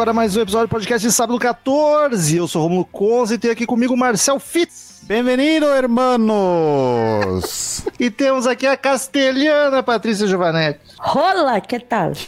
Agora mais um episódio do podcast de sábado 14. Eu sou Romulo Conze e tenho aqui comigo o Marcel Fitz. Bem-vindo, hermanos! E temos aqui a castelhana Patrícia Giovanetti. Rola, que tal?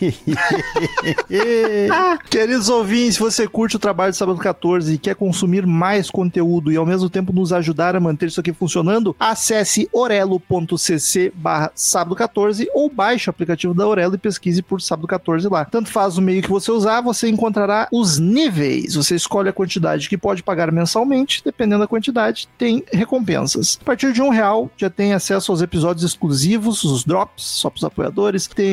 Queridos ouvintes, se você curte o trabalho de Sábado 14 e quer consumir mais conteúdo e ao mesmo tempo nos ajudar a manter isso aqui funcionando, acesse orelo.cc barra sábado 14 ou baixe o aplicativo da Orelo e pesquise por Sábado 14 lá. Tanto faz o meio que você usar, você encontrará os níveis. Você escolhe a quantidade que pode pagar mensalmente, dependendo da quantidade, tem recompensas. A partir de um real, já tem acesso aos episódios exclusivos, os drops, só para os apoiadores. Tem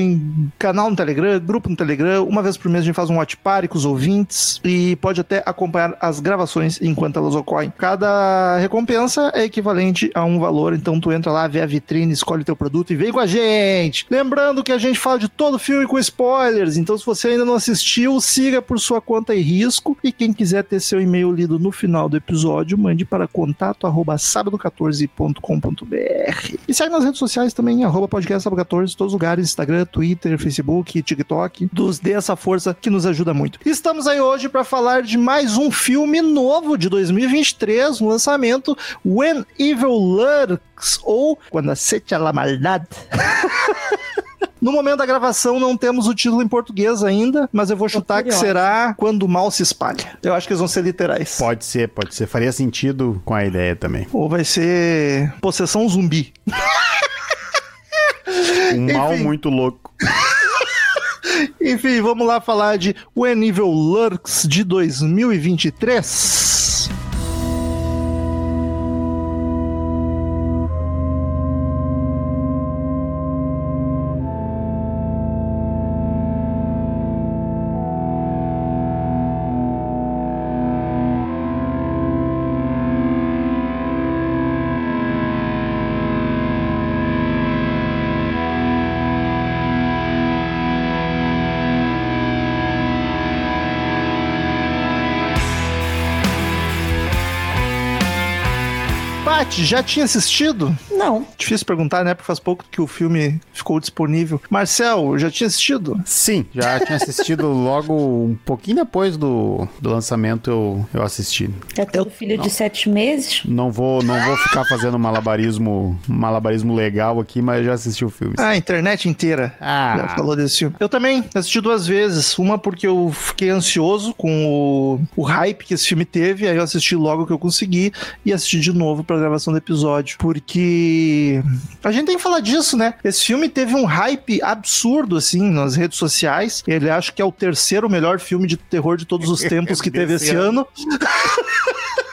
canal no Telegram, grupo no Telegram. Uma vez por mês a gente faz um watch party com os ouvintes e pode até acompanhar as gravações enquanto elas ocorrem. Cada recompensa é equivalente a um valor, então tu entra lá, vê a vitrine, escolhe teu produto e vem com a gente. Lembrando que a gente fala de todo filme com spoilers, então se você ainda não assistiu, siga por sua conta e risco. E quem quiser ter seu e-mail lido no final do episódio, mande para contato arroba sábado14.com.br. E segue nas redes sociais também, arroba podcast sábado14, todos os lugares, Instagram, Twitter, Facebook, TikTok. Nos dê essa força que nos ajuda muito. Estamos aí hoje para falar de mais um filme novo de 2023, um lançamento, When Evil Lurks, ou Quando Aceite a la Maldade. No momento da gravação não temos o título em português ainda, mas eu vou chutar que será Quando o Mal se Espalha. Eu acho que eles vão ser literais. Pode ser, pode ser. Faria sentido com a ideia também. Ou vai ser Possessão Zumbi. Um mal Enfim. muito louco. Enfim, vamos lá falar de When Evil Lurks de 2023. Já tinha assistido? Não. Difícil perguntar, né? Porque faz pouco que o filme ficou disponível. Marcel, já tinha assistido? Sim, já tinha assistido logo um pouquinho depois do, do lançamento eu, eu assisti. É teu filho de sete meses? Não vou, não vou ficar fazendo malabarismo, malabarismo legal aqui, mas já assisti o filme. Ah, a internet inteira. Ah. Já falou desse filme. Eu também assisti duas vezes. Uma porque eu fiquei ansioso com o, o hype que esse filme teve, aí eu assisti logo que eu consegui e assisti de novo pra gravação do episódio. Porque a gente tem que falar disso, né? Esse filme teve um hype absurdo, assim, nas redes sociais. Ele acho que é o terceiro melhor filme de terror de todos os tempos que teve esse ano.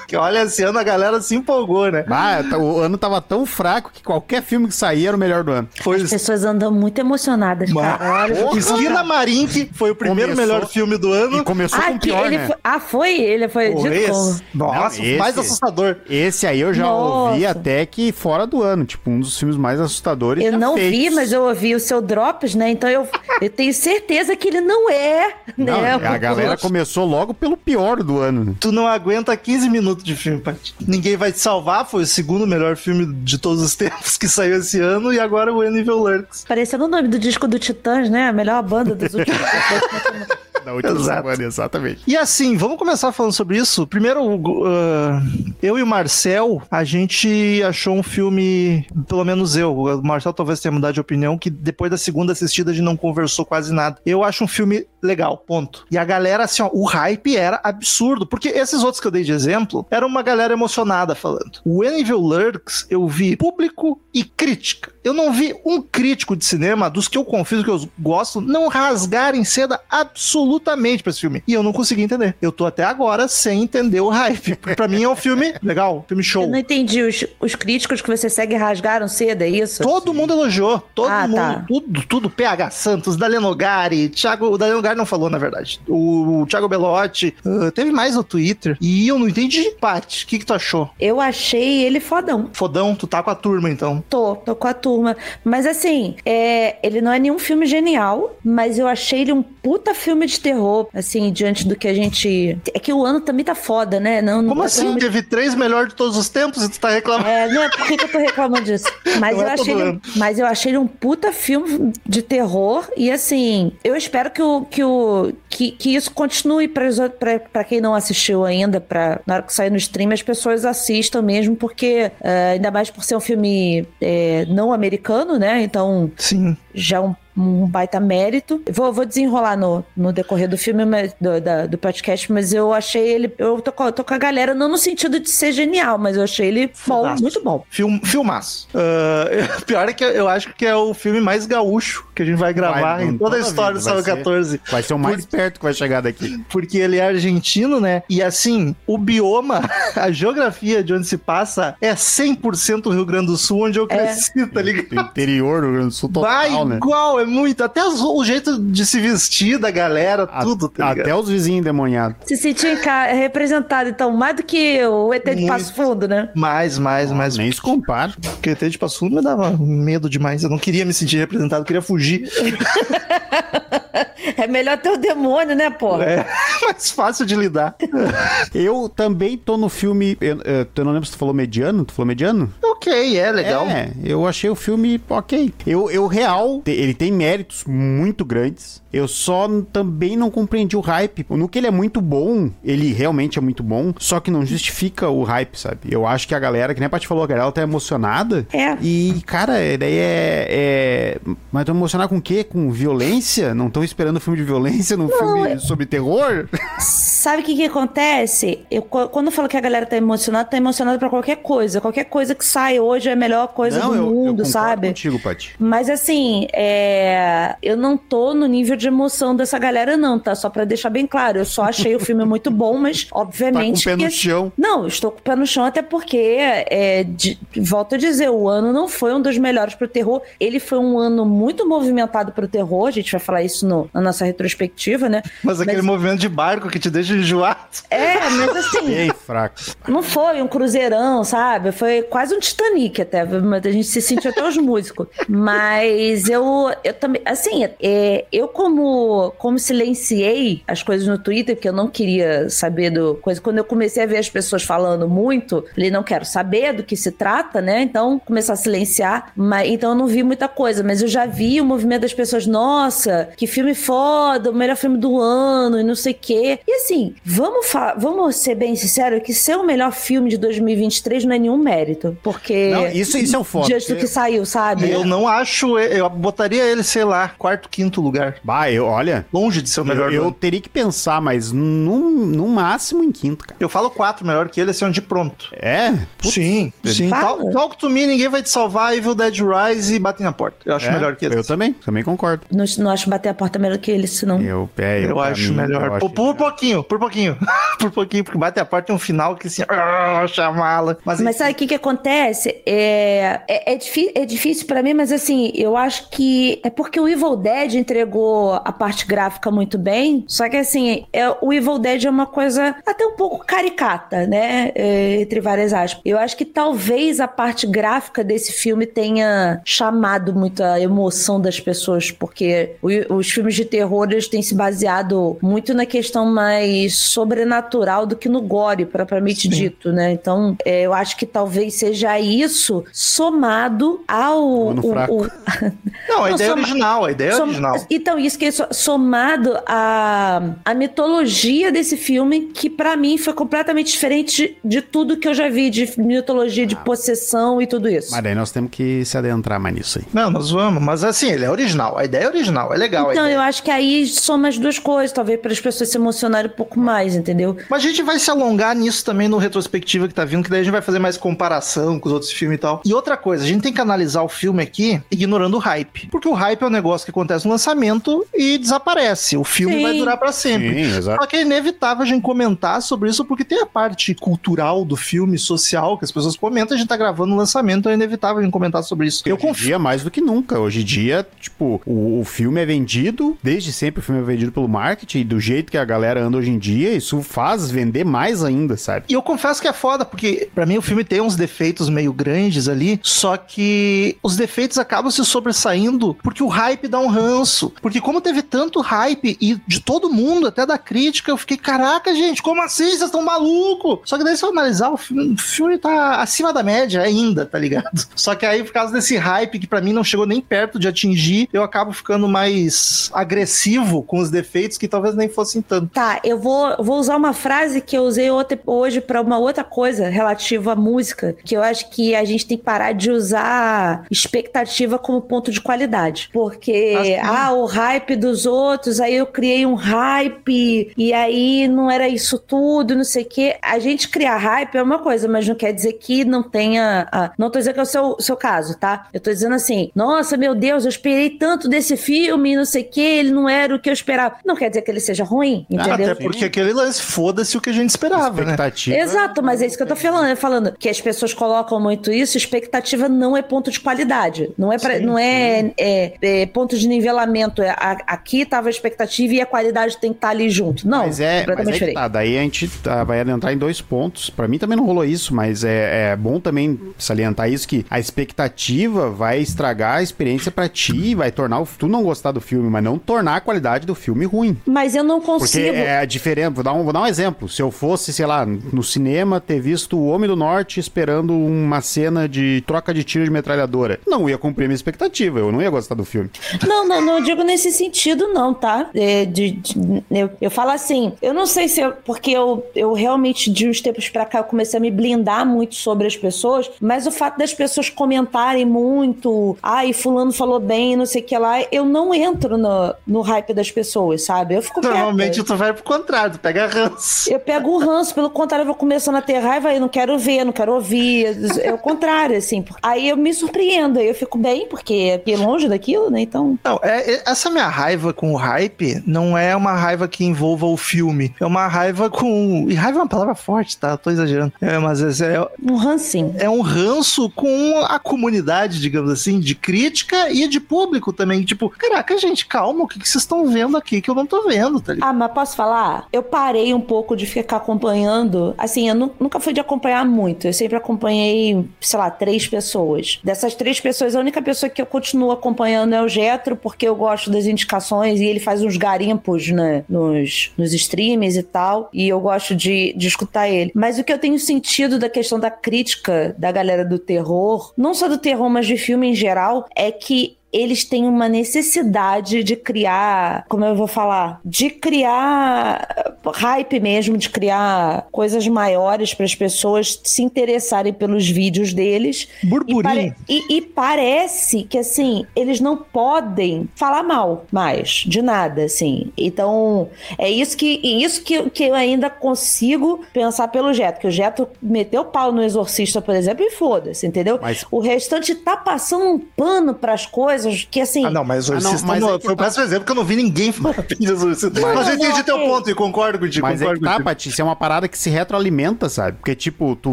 Que olha, esse ano a galera se empolgou, né? Ah, tá- o ano tava tão fraco que qualquer filme que saía era o melhor do ano. Foi As pessoas andam muito emocionadas, cara. Eu vou te Esquina. Marink foi o primeiro Começou- melhor filme do ano. E começou Ah, com o que pior, ele né? foi- ah, foi? Ele foi Pô, de esse-? Nossa, Não, mais esse- assustador. Esse aí eu já Nossa. ouvi até que fora do ano, tipo, um dos filmes mais assustadores Eu não vi, mas eu ouvi o seu Drops, né? Então eu, eu tenho certeza que ele não é, Não, né? a galera começou logo pelo pior do ano. né? Tu não aguenta 15 minutos de filme, Paty. Ninguém vai te salvar. Foi o segundo melhor filme de todos os tempos que saiu esse ano. E agora o Evil Lurks. Parecendo o nome do disco do Titãs, né? A melhor banda dos últimos Da última Exato. semana, exatamente. E assim, vamos começar falando sobre isso. Primeiro, uh, eu e o Marcel, a gente achou um filme, pelo menos eu, o Marcel talvez tenha mudado de opinião, que depois da segunda assistida a gente não conversou quase nada. Eu acho um filme legal, ponto. E a galera, assim, ó, o hype era absurdo, porque esses outros que eu dei de exemplo, era uma galera emocionada falando. O Evil Lurks, eu vi público e crítica. Eu não vi um crítico de cinema, dos que eu confio que eu gosto, não rasgarem seda absolutamente absolutamente pra esse filme. E eu não consegui entender. Eu tô até agora sem entender o hype. Pra mim é um filme legal, filme show. Eu não entendi. Os, os críticos que você segue rasgaram cedo, é isso? Todo mundo elogiou. Todo Ah, mundo. tá. Tudo, tudo. PH Santos, Daliano Gari, Thiago. O Daliano Gari não falou, na verdade. O, o Thiago Belotti. ah, teve mais no Twitter. E eu não entendi. Paty, o que, que tu achou? Eu achei ele fodão. Fodão, tu tá com a turma, então. Tô, tô com a turma. Mas assim, é, ele não é nenhum filme genial, mas eu achei ele um puta filme de terror, assim, diante do que a gente. É que o ano também tá foda, né? Não, não Como tá assim? Teve três melhores de todos os tempos e tu tá reclamando? É, não é por que, eu tô reclamando disso. Mas Não eu, é achei ele, mas eu achei ele um puta filme de terror. E assim, eu espero que, o, que, o, que, que isso continue pra quem não assistiu ainda, pra, na hora que sair no stream, as pessoas assistam mesmo, porque é, ainda mais por ser um filme é, não americano, né? Então Sim. já é um, um baita mérito. Vou, vou desenrolar no, no decorrer do filme, mas- do, da- do podcast, mas eu achei ele. Eu tô, com- tô com a galera, não no sentido de ser genial, mas eu achei ele bom, muito bom. Film, filmaço. Ah, pior é que eu acho que é o filme mais gaúcho que a gente vai gravar Vai, em toda a história do vida Sábado ser. 14. Vai ser o mais perto que vai chegar daqui. Porque ele é argentino, né? E assim, o bioma, a geografia de onde se passa é 100% Rio Grande do Sul, onde eu cresci, tá ligado? Do interior do Rio Grande do Sul total, Vai né? igual, é muito. Até os- o jeito de se vestir da galera, A- tudo, tá? Até os vizinhos endemoniados. Se sentiu representado, então, mais do que o ET de. Passo Fundo, né? Mais, mais, mais. Nem se compara. Porque o ET de Passo Fundo me dava medo demais. Eu não queria me sentir representado, eu queria fugir. É melhor ter o demônio, né, porra? É mais fácil de lidar. Eu também tô no filme. Eu, eu- não lembro se tu falou mediano. Tu falou mediano? ok, é legal. É, eu achei o filme ok. Eu, eu real, ele tem méritos muito grandes. Eu só também não compreendi o hype. No que ele é muito bom, ele realmente é muito bom, só que não justifica o hype, sabe? Eu acho que a galera, que nem a Paty falou, a galera tá emocionada. É. E, cara, é- daí é. é... Mas tão emocionar com o quê? Com violência? Não estão esperando filme de violência num filme sobre terror? Sabe o que que acontece? Eu, qu- quando eu falo que a galera tá emocionada, tá emocionada pra qualquer coisa. Qualquer coisa que sai hoje é a melhor coisa do eu, eu mundo, concordo sabe? contigo, Paty. Mas assim, é, eu não tô no nível de emoção dessa galera, não, tá? Só pra deixar bem claro. Eu só achei o filme muito bom, mas Tá com obviamente. o pé que- no chão. Não, estou com o pé no chão, até porque, é, de- volto a dizer, o ano não foi um dos melhores pro terror. Ele foi um ano muito movimentado pro terror. A gente vai falar isso no- na nossa retrospectiva, né? Mas aquele movimento de barco que te deixa enjoado. É, mas assim. Bem fraco. Não foi um cruzeirão, sabe? Foi quase um Titanic até. mas A gente se sentiu até os músicos. Mas eu, eu também, assim, é, eu como, como silenciei as coisas no Twitter, porque eu não queria saber do coisa. Quando eu comecei a ver as pessoas falando muito, falei, não quero saber do que se trata, né? Então, começar a silenciar. Mas, então, eu não vi muita coisa, mas eu já vi o movimento das pessoas, nossa, que filme foda, o melhor filme do ano e não sei o quê. E assim, vamos, vamos ser bem sinceros que ser o melhor filme de 2023 não é nenhum mérito, porque Não, isso, isso é o foda. diante do que saiu, sabe? Eu não acho, eu botaria ele, sei lá, quarto, quinto lugar. Bah, eu, olha, Longe de ser o melhor eu, eu teria que pensar, mas no, no máximo em quinto, cara. Eu falo quatro melhor que ele, assim, de pronto. É? Putz, sim, sim. Fala. Talk, Talk to Me, ninguém vai te salvar, Evil Dead Rise e Batem na Porta. Eu acho é, melhor que ele. Eu também, também concordo. Não, não acho bater a porta melhor que ele, senão. Eu, é, Eu, pra acho mim, melhor. eu acho por, por pouquinho, por pouquinho. por pouquinho, porque Bate a Porta tem um final que assim, ah, chamá-la. Mas, Mas sabe o que que acontece? É, é, é, é difícil pra mim, mas assim, eu acho que é porque o Evil Dead entregou a parte gráfica muito bem, só que assim, é, o Evil Dead é uma coisa até um pouco caricata, né? É, entre várias aspas. Eu acho que talvez a parte gráfica desse filme tenha chamado muita emoção das pessoas, porque o- os filmes de terror eles têm se baseado muito na questão mais sobrenatural do que no gore, propriamente dito, né? Então, é, eu acho que talvez seja isso somado ao. O- o- não, a não, ideia é soma- original, a ideia Som- original. Então, isso que é so- somado à, à mitologia desse filme, que pra mim foi completamente diferente de, de tudo que eu já vi, de mitologia de possessão e tudo isso. Mas daí nós temos que se adentrar mais nisso aí. Não, nós vamos, mas assim, ele é original. A ideia é original, é legal. a Então, ideia. eu acho que aí soma as duas coisas, talvez para as pessoas se emocionarem um pouco mais, entendeu? Mas a gente vai se alongar nisso também no retrospectiva que tá vindo, que daí a gente vai fazer mais comparação com os outros filmes e tal. E outra coisa, a gente tem que analisar o filme aqui ignorando o hype. Porque o hype é um negócio que acontece no lançamento e desaparece. O filme Sim. vai durar pra sempre. Sim, exato. Só que é inevitável a gente comentar sobre isso, porque tem a parte cultural do filme, social, que as pessoas comentam, a gente tá gravando o lançamento, então é inevitável a gente comentar sobre isso. Eu confio. dia, mais do que nunca. Hoje em dia, tipo, o, o filme é vendido, desde sempre o filme é vendido pelo marketing, e do jeito que a galera anda hoje em dia, isso faz vender mais ainda, sabe? E eu confesso que é foda, porque pra mim o filme tem uns defeitos meio grandes ali, só que os defeitos acabam se sobressaindo porque o hype dá um ranço. Porque como teve tanto hype e de todo mundo, até da crítica, eu fiquei, caraca, gente, como assim? Vocês estão malucos? Só que daí se eu analisar, o filme, o filme tá acima da média ainda, tá ligado? Só que aí, por causa desse hype que pra mim não chegou nem perto de atingir, eu acabo ficando mais agressivo com os defeitos que talvez nem fossem tanto. Tá, eu vou, vou usar uma frase que eu usei outra- hoje pra uma outra coisa relativa à música, que eu acho que a gente tem que parar de usar expectativa como ponto de qualidade. Porque, ah, o hype dos outros, aí eu criei um hype, e aí não era isso tudo, não sei o quê. A gente criar hype é uma coisa, mas não quer dizer que não tenha. ah, não tô dizendo que é o seu, seu caso, tá? Eu tô dizendo assim, nossa, meu Deus, eu esperei tanto desse filme, não sei o quê, ele não era o que eu esperava. Não quer dizer que ele seja ruim, entendeu? Até porque aquele lance, foda-se o que a gente esperava, né? Expectativa. Exato, mas é isso que eu tô falando, eu falando que as pessoas colocam muito isso, expectativa não é ponto de qualidade, não é, pra, Sim, não é, é- é ponto de nivelamento, é, a- aqui tava a expectativa e a qualidade tem que estar ali junto. Não, Mas é, mas é tá, daí a gente tá, vai entrar em dois pontos. Pra mim também não rolou isso, mas é, é bom também salientar isso que a expectativa vai estragar a experiência pra ti, vai tornar o, tu não gostar do filme, mas não tornar a qualidade do filme ruim. Mas eu não Porque consigo. é diferente. Vou dar, um, vou dar um exemplo. Se eu fosse, sei lá, no cinema, ter visto o Homem do Norte esperando uma cena de troca de tiro de metralhadora, não ia cumprir minha expectativa. Eu não ia gostar do filme. Não, não, não digo nesse sentido, não, tá? É, de- de- eu, eu falo assim, eu não sei se eu, porque eu, eu realmente, de uns tempos pra cá, eu comecei a me blindar muito sobre as pessoas, mas o fato das pessoas comentarem muito, ai, fulano falou bem, não sei o que lá, eu não entro no, no hype das pessoas, sabe? Eu fico Normalmente quieta. tu vai pro contrário, tu pega ranço. Eu pego o ranço, pelo contrário, eu vou começando a ter raiva e não quero ver, não quero ouvir. É o contrário, assim. Aí eu me surpreendo, aí eu fico bem, porque fiquei longe daquilo, né? Então. Não, é, é- essa minha raiva com o hype não é uma raiva que envolva o filme. É uma raiva com. E raiva é uma palavra forte, tá? Tô exagerando. É, mas é, é, Um rancinho. é um ranço com a comunidade, digamos assim, de crítica e de público também. Tipo, caraca, gente, calma, o que, que vocês estão vendo aqui que eu não tô vendo, tá ligado? Ah, mas posso falar? Eu parei um pouco de ficar acompanhando. Assim, eu nu- nunca fui de acompanhar muito. Eu sempre acompanhei, sei lá, três pessoas. Dessas três pessoas, a única pessoa que eu continuo acompanhando é o Getro, porque eu gosto das indicações e ele faz uns garimpos né, nos, nos streams e tal. E eu gosto de, de escutar ele. Mas o que eu tenho sentido da questão da crítica da galera do terror, não só do terror, mas de filme em geral, é que eles têm uma necessidade de criar, como eu vou falar, de criar hype mesmo, de criar coisas maiores para as pessoas se interessarem pelos vídeos deles. E, Burburinho. pare- e- e parece que, assim, eles não podem falar mal mais de nada, assim. Então, é isso que, e isso que, que eu ainda consigo pensar pelo Jeto, que o Jeto meteu pau no Exorcista, por exemplo, e foda-se, entendeu? Mas- O restante tá passando um pano pras coisas que, assim... Ah, não, mas o Ah, não, mas não- é foi o tá- péssimo exemplo que eu não vi ninguém falar bem de Exorcista. Mas Mas eu não, entendi teu ok. ponto e concordo contigo, Mas é concordo que tá. Patrícia, é uma parada que se retroalimenta, sabe? Porque, tipo, tu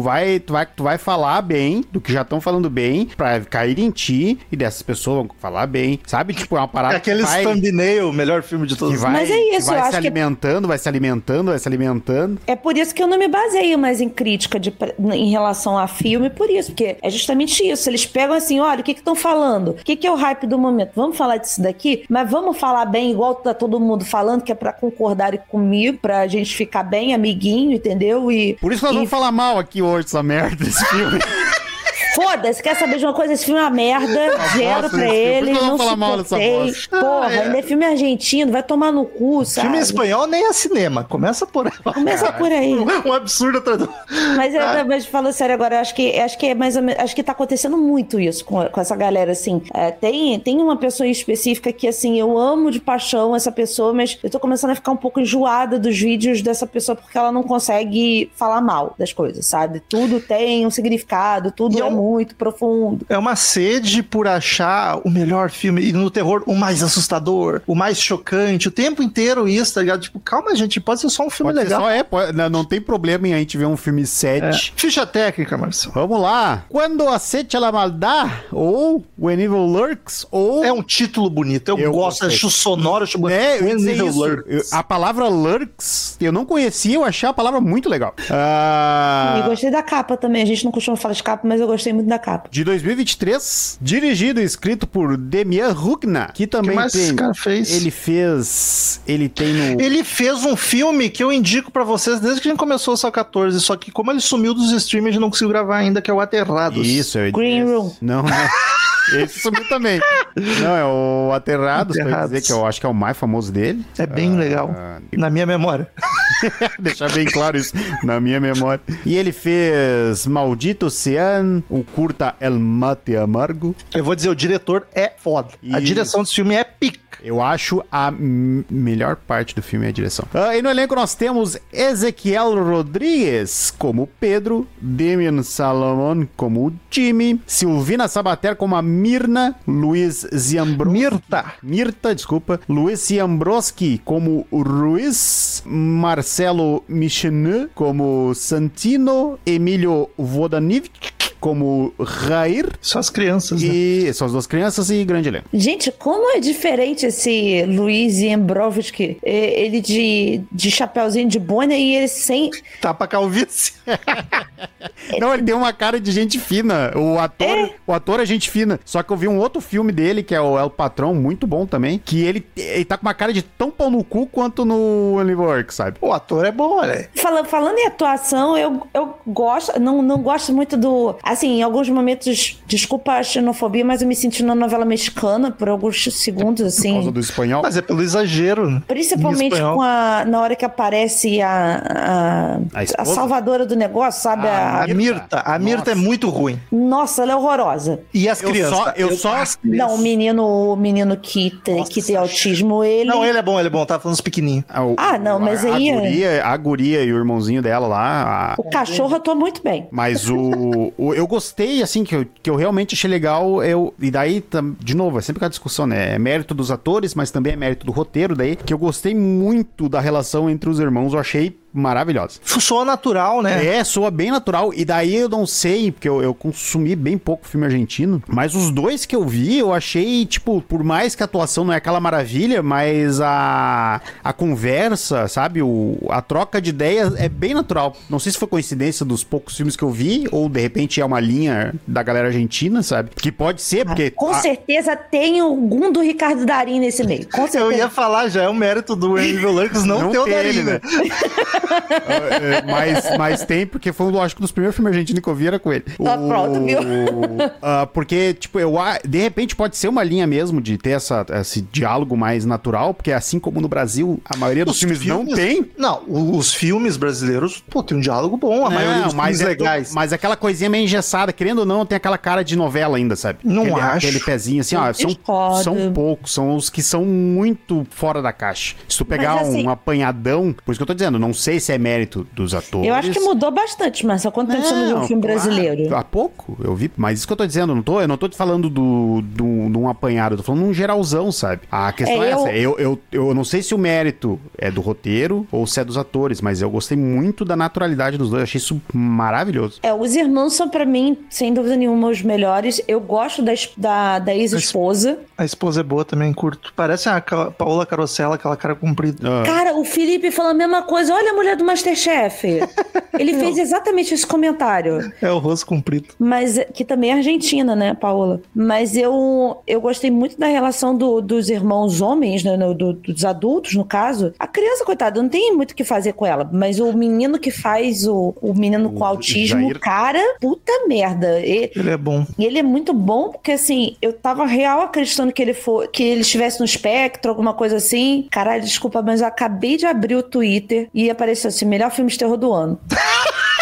vai, tu vai, tu vai falar bem do que já estão falando bem pra cair em ti e dessas pessoas vão falar bem, sabe? Tipo, é uma parada Aquele que vai, thumbnail, o melhor filme de todos. vai, Mas é que isso, vai eu se alimentando, vai se alimentando, vai se alimentando. É por isso que eu não me baseio mais em crítica de- em relação a filme, por isso, porque é justamente isso. Eles pegam assim, olha, o que estão falando? O que, que é o hype do momento? Vamos falar disso daqui, mas vamos falar bem, igual tá todo mundo falando, que é pra concordarem comigo, pra gente ficar bem, amiguinho, entendeu? E Por isso que nós e vamos falar mal aqui hoje, essa merda desse filme. Foda-se, quer saber de uma coisa? Esse filme é uma merda, zero pra ele, não vamos falar mal dessa bosta? Porra, Ah, é. ainda é filme argentino, vai tomar no cu, sabe? Filme espanhol nem é cinema. Começa por aí. Começa por aí. Um absurdo atrás do... Mas, Ah. eu, mas falando sério agora, acho que acho que é mais menos, acho que tá acontecendo muito isso com, com essa galera, assim. É, tem, tem uma pessoa em específica que, assim, eu amo de paixão essa pessoa, mas eu tô começando a ficar um pouco enjoada dos vídeos dessa pessoa porque ela não consegue falar mal das coisas, sabe? Tudo tem um significado, tudo E é, é um- muito profundo. É uma sede por achar o melhor filme. E no terror, o mais assustador, o mais chocante. O tempo inteiro isso, tá ligado? Tipo, calma, gente, pode ser só um filme Pode legal. só é, pode- não, não tem problema em a gente ver um filme É. 7. Ficha técnica, Marcelo. Vamos lá. Quando a maldade, ou When Evil Lurks, ou... É um título bonito. Eu, Eu gosto, acho sonoro, acho bonito. É, dizer Evil isso. Lurks. Eu- a palavra lurks, eu não conhecia, eu achei a palavra muito legal. Ah, E gostei da capa também. A gente não costuma falar de capa, mas eu gostei muito da capa. de 2023, dirigido e escrito por Demian Rugna, que também que mais tem... esse cara fez? Ele fez... Ele tem no... Ele fez um filme que eu indico pra vocês desde que a gente começou o Sal 14, só que como ele sumiu dos gente não conseguiu gravar ainda, que é o Aterrados. Isso, ia Green Room. Não, não. Esse sumiu também. Não, é o Aterrados, Aterrados. dizer que eu acho que é o mais famoso dele. É bem legal. Na minha memória. Deixar bem claro isso na minha memória. E ele fez Maldito Ocean, o curta El Mate Amargo. Eu vou dizer, o diretor é foda. A direção desse filme é pica. Eu acho a melhor parte do filme é a direção. Ah, e no elenco nós temos Ezequiel Rodrigues como Pedro, Demian Salomon como o Jimmy, Silvina Sabater como a Mirna, Luiz Ziambro... Mirta. Mirta, desculpa. Luiz Siambroski como Ruiz. Marcelo Michenu como Santino. Emílio Vodanivic como Rair. Só as crianças, né? E são as duas crianças e grande elenco. Gente, como é diferente esse Luiz Embrovski. Ele de, de chapeuzinho de boina e ele sem. Tapa calvície. Não, ele tem uma cara de gente fina. O ator, o ator é gente fina. Só que eu vi um outro filme dele, que é o El Patrão, muito bom também, que ele, ele tá com uma cara de tão pau no cu quanto no Oliver Work, sabe? O ator é bom, né? Fala- falando em atuação, eu, eu gosto, não, não gosto muito do. Assim, em alguns momentos, desculpa a xenofobia, mas eu me senti na novela mexicana por alguns segundos, Por assim. causa do espanhol. Mas é pelo exagero, né? Principalmente com a, na hora que aparece a, a, A a salvadora do negócio, sabe? Ah, A- A Mirta. A Mirta é Nossa. muito ruim. Nossa, ela é horrorosa. E as Eu crianças? só- eu só- as crianças. Não, o menino, o menino que, te- Nossa, que tem autismo, ele. Não, ele é bom, ele é bom. Tá falando os pequenininhos. Ah, o- Ah, não, mas a, aí A é- guria, a guria e o irmãozinho dela lá. a- O cachorro atua muito bem. Mas o, o- Eu gostei, assim, que eu, que eu realmente achei legal. Eu, e daí, de novo, é sempre aquela discussão, né? É mérito dos atores, mas também é mérito do roteiro. Daí, que eu gostei muito da relação entre os irmãos. Eu achei maravilhosa. Soa natural, né? É, soa bem natural. E daí eu não sei, porque eu, eu consumi bem pouco filme argentino. Mas os dois que eu vi, eu achei, tipo, por mais que a atuação não é aquela maravilha, mas a, a conversa, sabe? O, a troca de ideias é bem natural. Não sei se foi coincidência dos poucos filmes que eu vi, ou de repente é uma linha da galera argentina, sabe? Que pode ser, porque. Com a- certeza tem algum do Ricardo Darim nesse meio. Com certeza. Eu ia falar, já é o mérito do Evil Lurks não, Não ter o Darim, ele, né? né? É, mas, mas tem, porque foi, lógico, dos primeiros filmes argentinos que eu vi era com ele. Ah, pronto, viu? ah, porque, tipo, eu, de repente pode ser uma linha mesmo de ter essa, esse diálogo mais natural, porque assim como no Brasil, a maioria dos Os filmes, não tem. Não, o- os filmes brasileiros, pô, tem um diálogo bom, a maioria dos filmes é legais. mas aquela coisinha meio engessada, querendo ou não, tem aquela cara de novela ainda, sabe? Não aquele, acho. Aquele pezinho assim, ó, são, são poucos, são os que são muito fora da caixa. Se tu pegar Mas, assim- um apanhadão, por isso que eu tô dizendo, não sei se é mérito dos atores. Eu acho que mudou bastante, mas há quanto tempo você não viu um filme brasileiro? Há pouco, eu vi. Mas isso que eu tô dizendo, eu não tô, eu não tô te falando do, do, de um apanhado, eu tô falando de um geralzão, sabe? A questão é, É, eu- essa. Eu, eu, eu não sei se o mérito é do roteiro ou se é dos atores, mas eu gostei muito da naturalidade dos dois. Eu achei isso maravilhoso. É, os irmãos são pra mim, sem dúvida nenhuma, os melhores. Eu gosto da, da, da ex-esposa. A esposa é boa também, curto. Parece a Paola Carosella, aquela cara comprida. Ah. Cara, o Felipe falou a mesma coisa. Olha a mulher do Masterchef. Ele fez exatamente esse comentário. É o rosto comprido. Mas que também é argentina, né, Paola? Mas eu, eu gostei muito da relação do- dos irmãos homens, né? no- do- dos adultos, no caso. A criança, coitada, não tem muito o que fazer com ela. Mas o menino que faz o, o menino com O autismo, Jair. cara, puta merda. E, Ele é bom. e ele é muito bom, porque assim, eu tava real acreditando que ele for, que ele estivesse no espectro, alguma coisa assim. Caralho, desculpa, mas eu acabei de abrir o Twitter e apareceu assim: melhor filme de terror do ano. girl.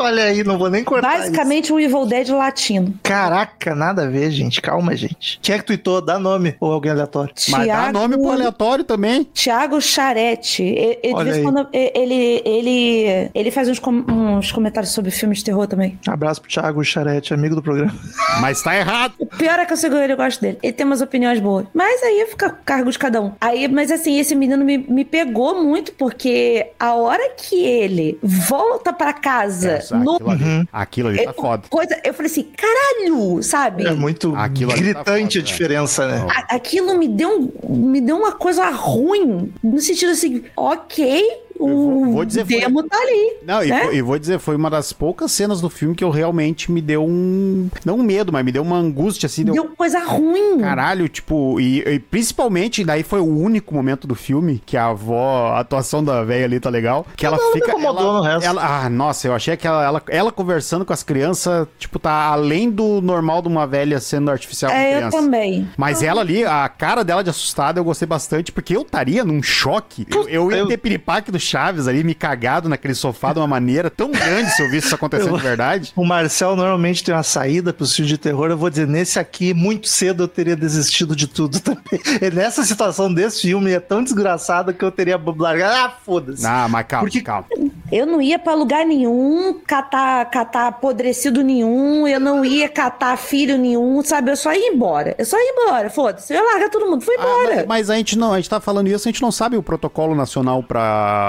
Olha aí, não vou nem cortar Basicamente o um Evil Dead latino. Caraca, nada a ver, gente. Calma, gente. Quem é que tweetou? Dá nome ou alguém aleatório? Mas dá nome pro aleatório também. Tiago Charete. Ele, ele, quando, ele, ele, ele faz uns, com, uns comentários sobre filmes de terror também. Abraço pro Thiago Charete, amigo do programa. Mas tá errado. O pior é que eu sigo ele, eu gosto dele. Ele tem umas opiniões boas. Mas aí fica cargo de cada um. Aí, mas assim, esse menino me, me pegou muito, porque a hora que ele volta pra casa. No... aquilo, ali, uhum. aquilo ali tá foda. Coisa, eu falei assim, caralho, sabe? É muito aquilo tá gritante tá foda, a diferença, né? A, aquilo me deu, me deu uma coisa ruim. No sentido assim, ok o vou dizer, demo foi... tá ali. Não, né? e, e, vou dizer, foi uma das poucas cenas do filme que eu realmente me deu um. Não um medo, mas me deu uma angústia, assim. Deu, deu coisa ruim. Caralho, tipo, e, e, principalmente, daí foi o único momento do filme que a avó, a atuação da velha ali tá legal. Que ela não, fica. Ela, no resto. Ela, ah, nossa, eu achei que ela, ela, ela, conversando com as crianças, tipo, tá além do normal de uma velha sendo artificial é, criança. Eu também. Mas ela ali, a cara dela de assustada, eu gostei bastante, porque eu estaria num choque. Eu, eu ia ter piripaque do Chaves ali, me cagado naquele sofá de uma maneira tão grande se eu visse isso acontecendo de verdade. O Marcel normalmente tem uma saída pro filme de terror. Eu vou dizer, nesse aqui, muito cedo eu teria desistido de tudo também. E nessa situação desse filme é tão desgraçado que eu teria largado. Ah, foda-se. Ah, mas calma, Porque... calma. Eu não ia pra lugar nenhum, catar, catar apodrecido nenhum, eu não ia catar filho nenhum, sabe? Eu só ia embora. Eu só ia embora, foda-se. Eu larga todo mundo, fui ah, embora. Ah, mas, mas, a gente não, a gente tá falando isso, a gente não sabe o protocolo nacional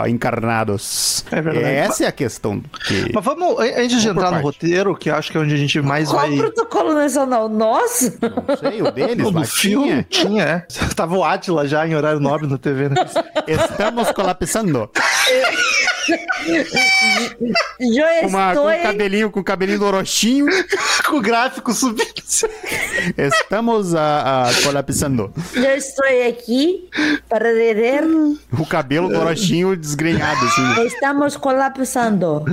encarnar é verdade. Essa é a questão. Que... Mas vamos, antes de entrar no roteiro, que acho que é onde a gente mais Qual vai. Qual o protocolo nacional? Nossa! Não sei, o deles, do filme tinha. é. Tava o Atila já em horário nobre na TV, né? Estamos colapsando. Eu Uma, estou... Com o cabelinho, com o cabelinho do Orochinho. com o gráfico subindo. Estamos a, a colapsando. Eu estou aqui para ver... O cabelo do Orochinho desgrenhado, assim. Estamos colapsando.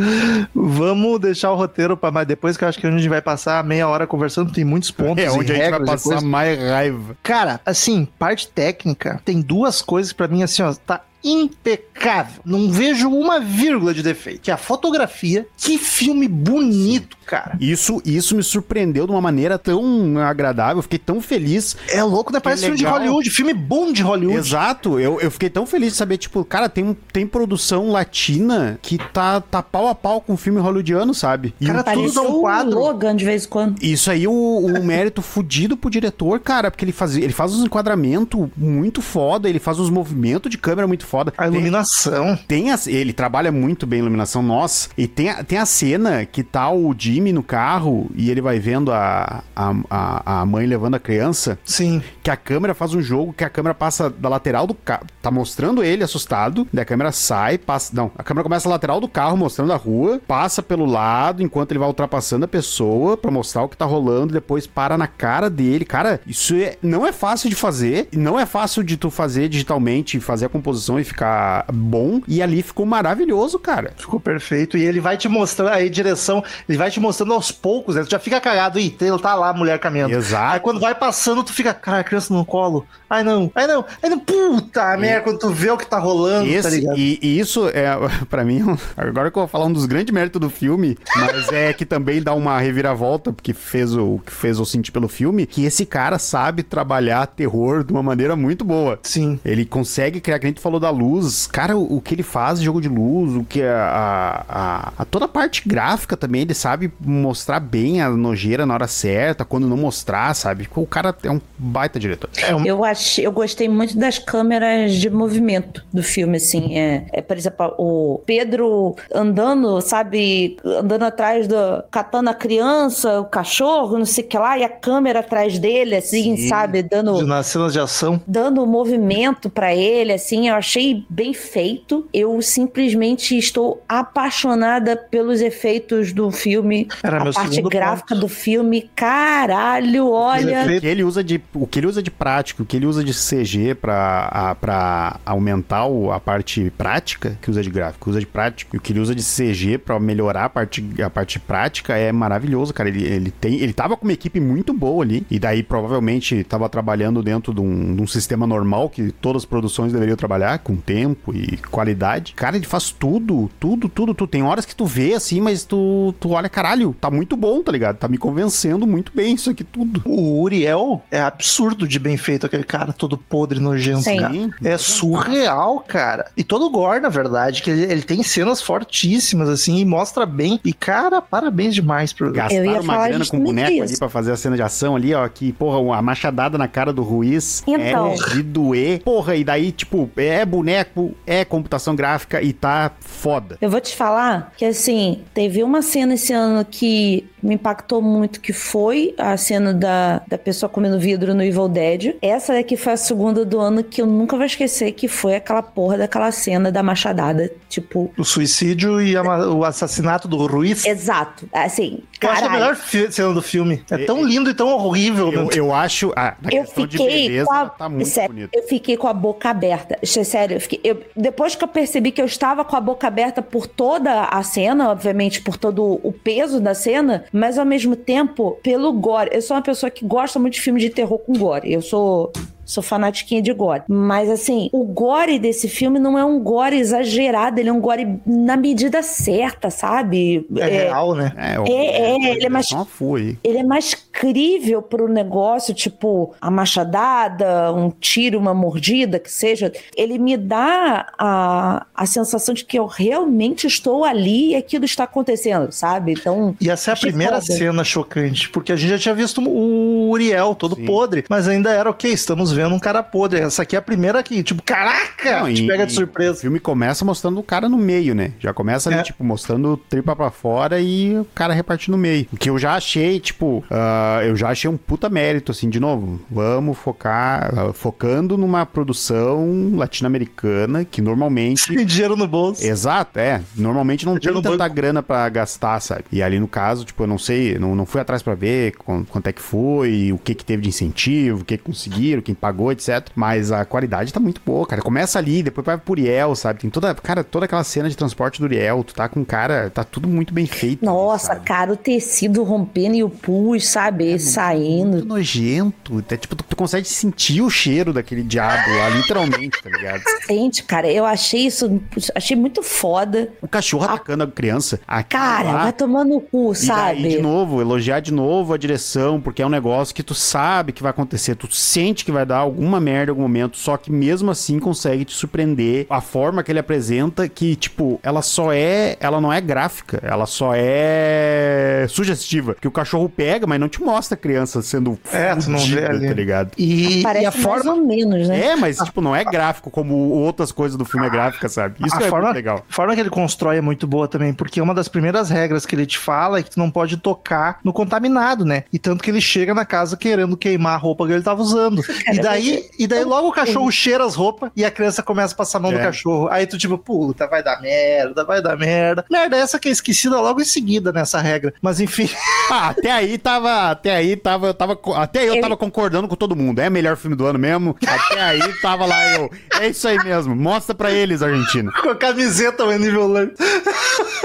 Vamos deixar o roteiro para mais depois, que eu acho que a gente vai passar meia hora conversando, tem muitos pontos É, onde a gente vai passar mais raiva. Cara, assim, parte técnica, tem duas coisas para mim, assim, ó, tá impecável. Não vejo uma vírgula de defeito. Que é a fotografia. Que filme bonito, cara. Isso, isso me surpreendeu de uma maneira tão agradável. Eu fiquei tão feliz. É louco, né? Parece é filme de Hollywood, filme bom de Hollywood. Exato. Eu, eu fiquei tão feliz de saber, tipo, cara, tem, tem produção latina que tá, tá pau a pau com o filme hollywoodiano, sabe? E cara, tudo dá um quadro. Logan de vez em quando. Isso aí, o, o mérito fudido pro diretor, cara, porque ele faz, ele faz uns enquadramentos muito foda, ele faz uns movimentos de câmera muito foda. A iluminação. Tem, tem a, ele trabalha muito bem a iluminação, nossa. E tem a, tem a cena que tá o Jimmy no carro e ele vai vendo a, a, a mãe levando a criança. Sim. Que a câmera faz um jogo que a câmera passa da lateral do carro. Tá mostrando ele assustado. Daí a câmera sai, passa. Não, a câmera começa a lateral do carro, mostrando a rua, passa pelo lado enquanto ele vai ultrapassando a pessoa para mostrar o que tá rolando. Depois para na cara dele. Cara, isso é, não é fácil de fazer. Não é fácil de tu fazer digitalmente, fazer a composição e ficar bom. E ali ficou maravilhoso, cara. Ficou perfeito. E ele vai te mostrando aí direção, ele vai te mostrando aos poucos, né? Tu já fica cagado, ih, tá lá a mulher caminhando. Exato. Aí quando vai passando, tu fica, cara, a criança no colo. Ai não, ai não, ai não, puta e... merda, quando tu vê o que tá rolando, Esse, tá ligado? E, e isso é, para mim, agora que eu vou falar um dos grandes méritos do filme, mas é que também dá uma reviravolta, porque fez o que fez eu sentir pelo filme, que esse cara sabe trabalhar terror de uma maneira muito boa. Sim. Ele consegue criar, que a gente falou da luz, cara, o, o que ele faz jogo de luz, o que a, a, a, toda a parte gráfica também, ele sabe mostrar bem a nojeira na hora certa, quando não mostrar, sabe? O cara é um baita diretor. É um... Eu achei, eu gostei muito das câmeras de movimento do filme, assim. É, é, por exemplo, o Pedro andando, sabe, andando atrás do. catando a criança, o cachorro, não sei o que lá, e a câmera atrás dele, assim, Sim. sabe, dando. Nas cenas de ação. Dando movimento para ele, assim, eu achei bem feito. Eu simplesmente estou apaixonada pelos efeitos do filme. Era a parte gráfica ponto. do filme, caralho, olha. O que ele usa de, o que ele usa de prático, o que ele usa de CG pra aumentar a parte prática, que usa de gráfico, usa de prático, e o que ele usa de CG pra melhorar a parte, a parte prática é maravilhoso, cara. Ele, ele tem, ele tava com uma equipe muito boa ali, e daí provavelmente tava trabalhando dentro de um, de um sistema normal que todas as produções deveriam trabalhar, com tempo e qualidade. Cara, ele faz tudo, tudo, tudo, tudo. Tem horas que tu vê assim, mas tu, tu olha, caralho, tá muito bom, tá ligado? Tá me convencendo muito bem isso aqui tudo. O Uriel é absurdo de bem feito, aquele cara todo podre, nojento. Sim. cara. É surreal, cara. E todo gore, na verdade, que ele, ele tem cenas fortíssimas, assim, e mostra bem. E, cara, parabéns demais pro. Gastaram uma grana com boneco ali isso. pra fazer a cena de ação ali, ó. Que, porra, a machadada na cara do Ruiz Então. é de doer. Porra, e daí, tipo, é boneco, é computação gráfica e tá foda. Eu vou te falar que, assim, teve uma cena esse ano que me impactou muito, que foi a cena da, da pessoa comendo vidro no Evil Dead. Essa daqui foi a segunda do ano que eu nunca vou esquecer, que foi aquela porra daquela cena da machadada. Tipo, O suicídio e a o assassinato do Ruiz. exato. Assim, Eu acho a caralho. melhor cena do filme. É tão lindo e tão horrível. Eu, eu acho. Ah, na Eu questão de fiquei beleza, com a... tá muito sério, bonito. eu fiquei com a boca aberta. Isso é sério, eu fiquei... eu- Depois que eu percebi que eu estava com a boca aberta por toda a cena, obviamente por todo o peso da cena, mas ao mesmo tempo pelo gore. Eu sou uma pessoa que gosta muito de filme de terror com gore. Eu sou Sou fanatiquinha de gore. Mas, assim, o gore desse filme não é um gore exagerado, ele é um gore na medida certa, sabe? É, real, né? É, o- É, é, ele é mais- Só foi. ele é mais crível pro negócio, tipo a machadada, um tiro, uma mordida, que seja. Ele me dá a, a sensação de que eu realmente estou ali e aquilo está acontecendo, sabe? Então. E essa é a primeira foda. cena chocante, porque a gente já tinha visto o Uriel todo Sim. podre, mas ainda era ok, estamos vendo um cara podre. Essa aqui é a primeira que, tipo, caraca, Não, te e- pega de surpresa. O filme começa mostrando o cara no meio, né? Já começa ali, É. tipo, mostrando tripa pra fora e o cara reparte no meio. O que eu já achei, tipo, ah, eu já achei um puta mérito, assim, de novo. Vamos focar, ah, focando numa produção latino-americana que normalmente. Tem dinheiro no bolso. Exato, é. Normalmente não tem no tanta banco. grana pra gastar, sabe? E ali no caso, tipo, eu não sei, não, não fui atrás pra ver quan- quanto é que foi, o que que teve de incentivo, o que que conseguiram, quem pagou, etc. Mas a qualidade tá muito boa, cara. Começa ali, depois vai pro Uriel, sabe? Tem toda, cara, toda aquela cena de transporte do Uriel, tu tá com o cara, tá tudo muito bem feito. ali, Nossa, sabe? cara, o tecido rompendo e o pus, sabe? Muito Saindo. nojento. É, tipo, tu, tu consegue sentir o cheiro daquele diabo lá, literalmente, tá ligado? Sente, cara, eu achei isso, achei muito foda. O cachorro atacando a criança. Cara, lá- vai tomar no cu, sabe? daí, de novo, elogiar de novo a direção, porque é um negócio que tu sabe que vai acontecer, tu sente que vai dar alguma merda em algum momento, só que mesmo assim consegue te surpreender. A forma que ele apresenta, que, tipo, ela só é. Ela não é gráfica, ela só é sugestiva. Que o cachorro pega, mas não te mostra a criança sendo É, tu não vê fudida, ali. tá ligado? E, Parece e a mais forma. ou menos, né? É, mas, tipo, não é gráfico como outras coisas do filme é gráfica, sabe? Isso a é forma, muito legal. a forma que ele constrói é muito boa também, porque uma das primeiras regras que ele te fala é que tu não pode tocar no contaminado, né? E tanto que ele chega na casa querendo queimar a roupa que ele tava usando. e daí, e daí logo o cachorro cheira as roupas e a criança começa a passar a mão no É. cachorro. Aí tu tipo, puta, vai dar merda, vai dar merda. Merda essa que é esquecida logo em seguida nessa regra. Mas enfim, Ah, até aí tava. Até aí tava. Eu tava até eu Ele- tava concordando com todo mundo. É o melhor filme do ano mesmo. Até aí tava lá eu. É isso aí mesmo. Mostra pra eles, Argentina. com a camiseta o nível.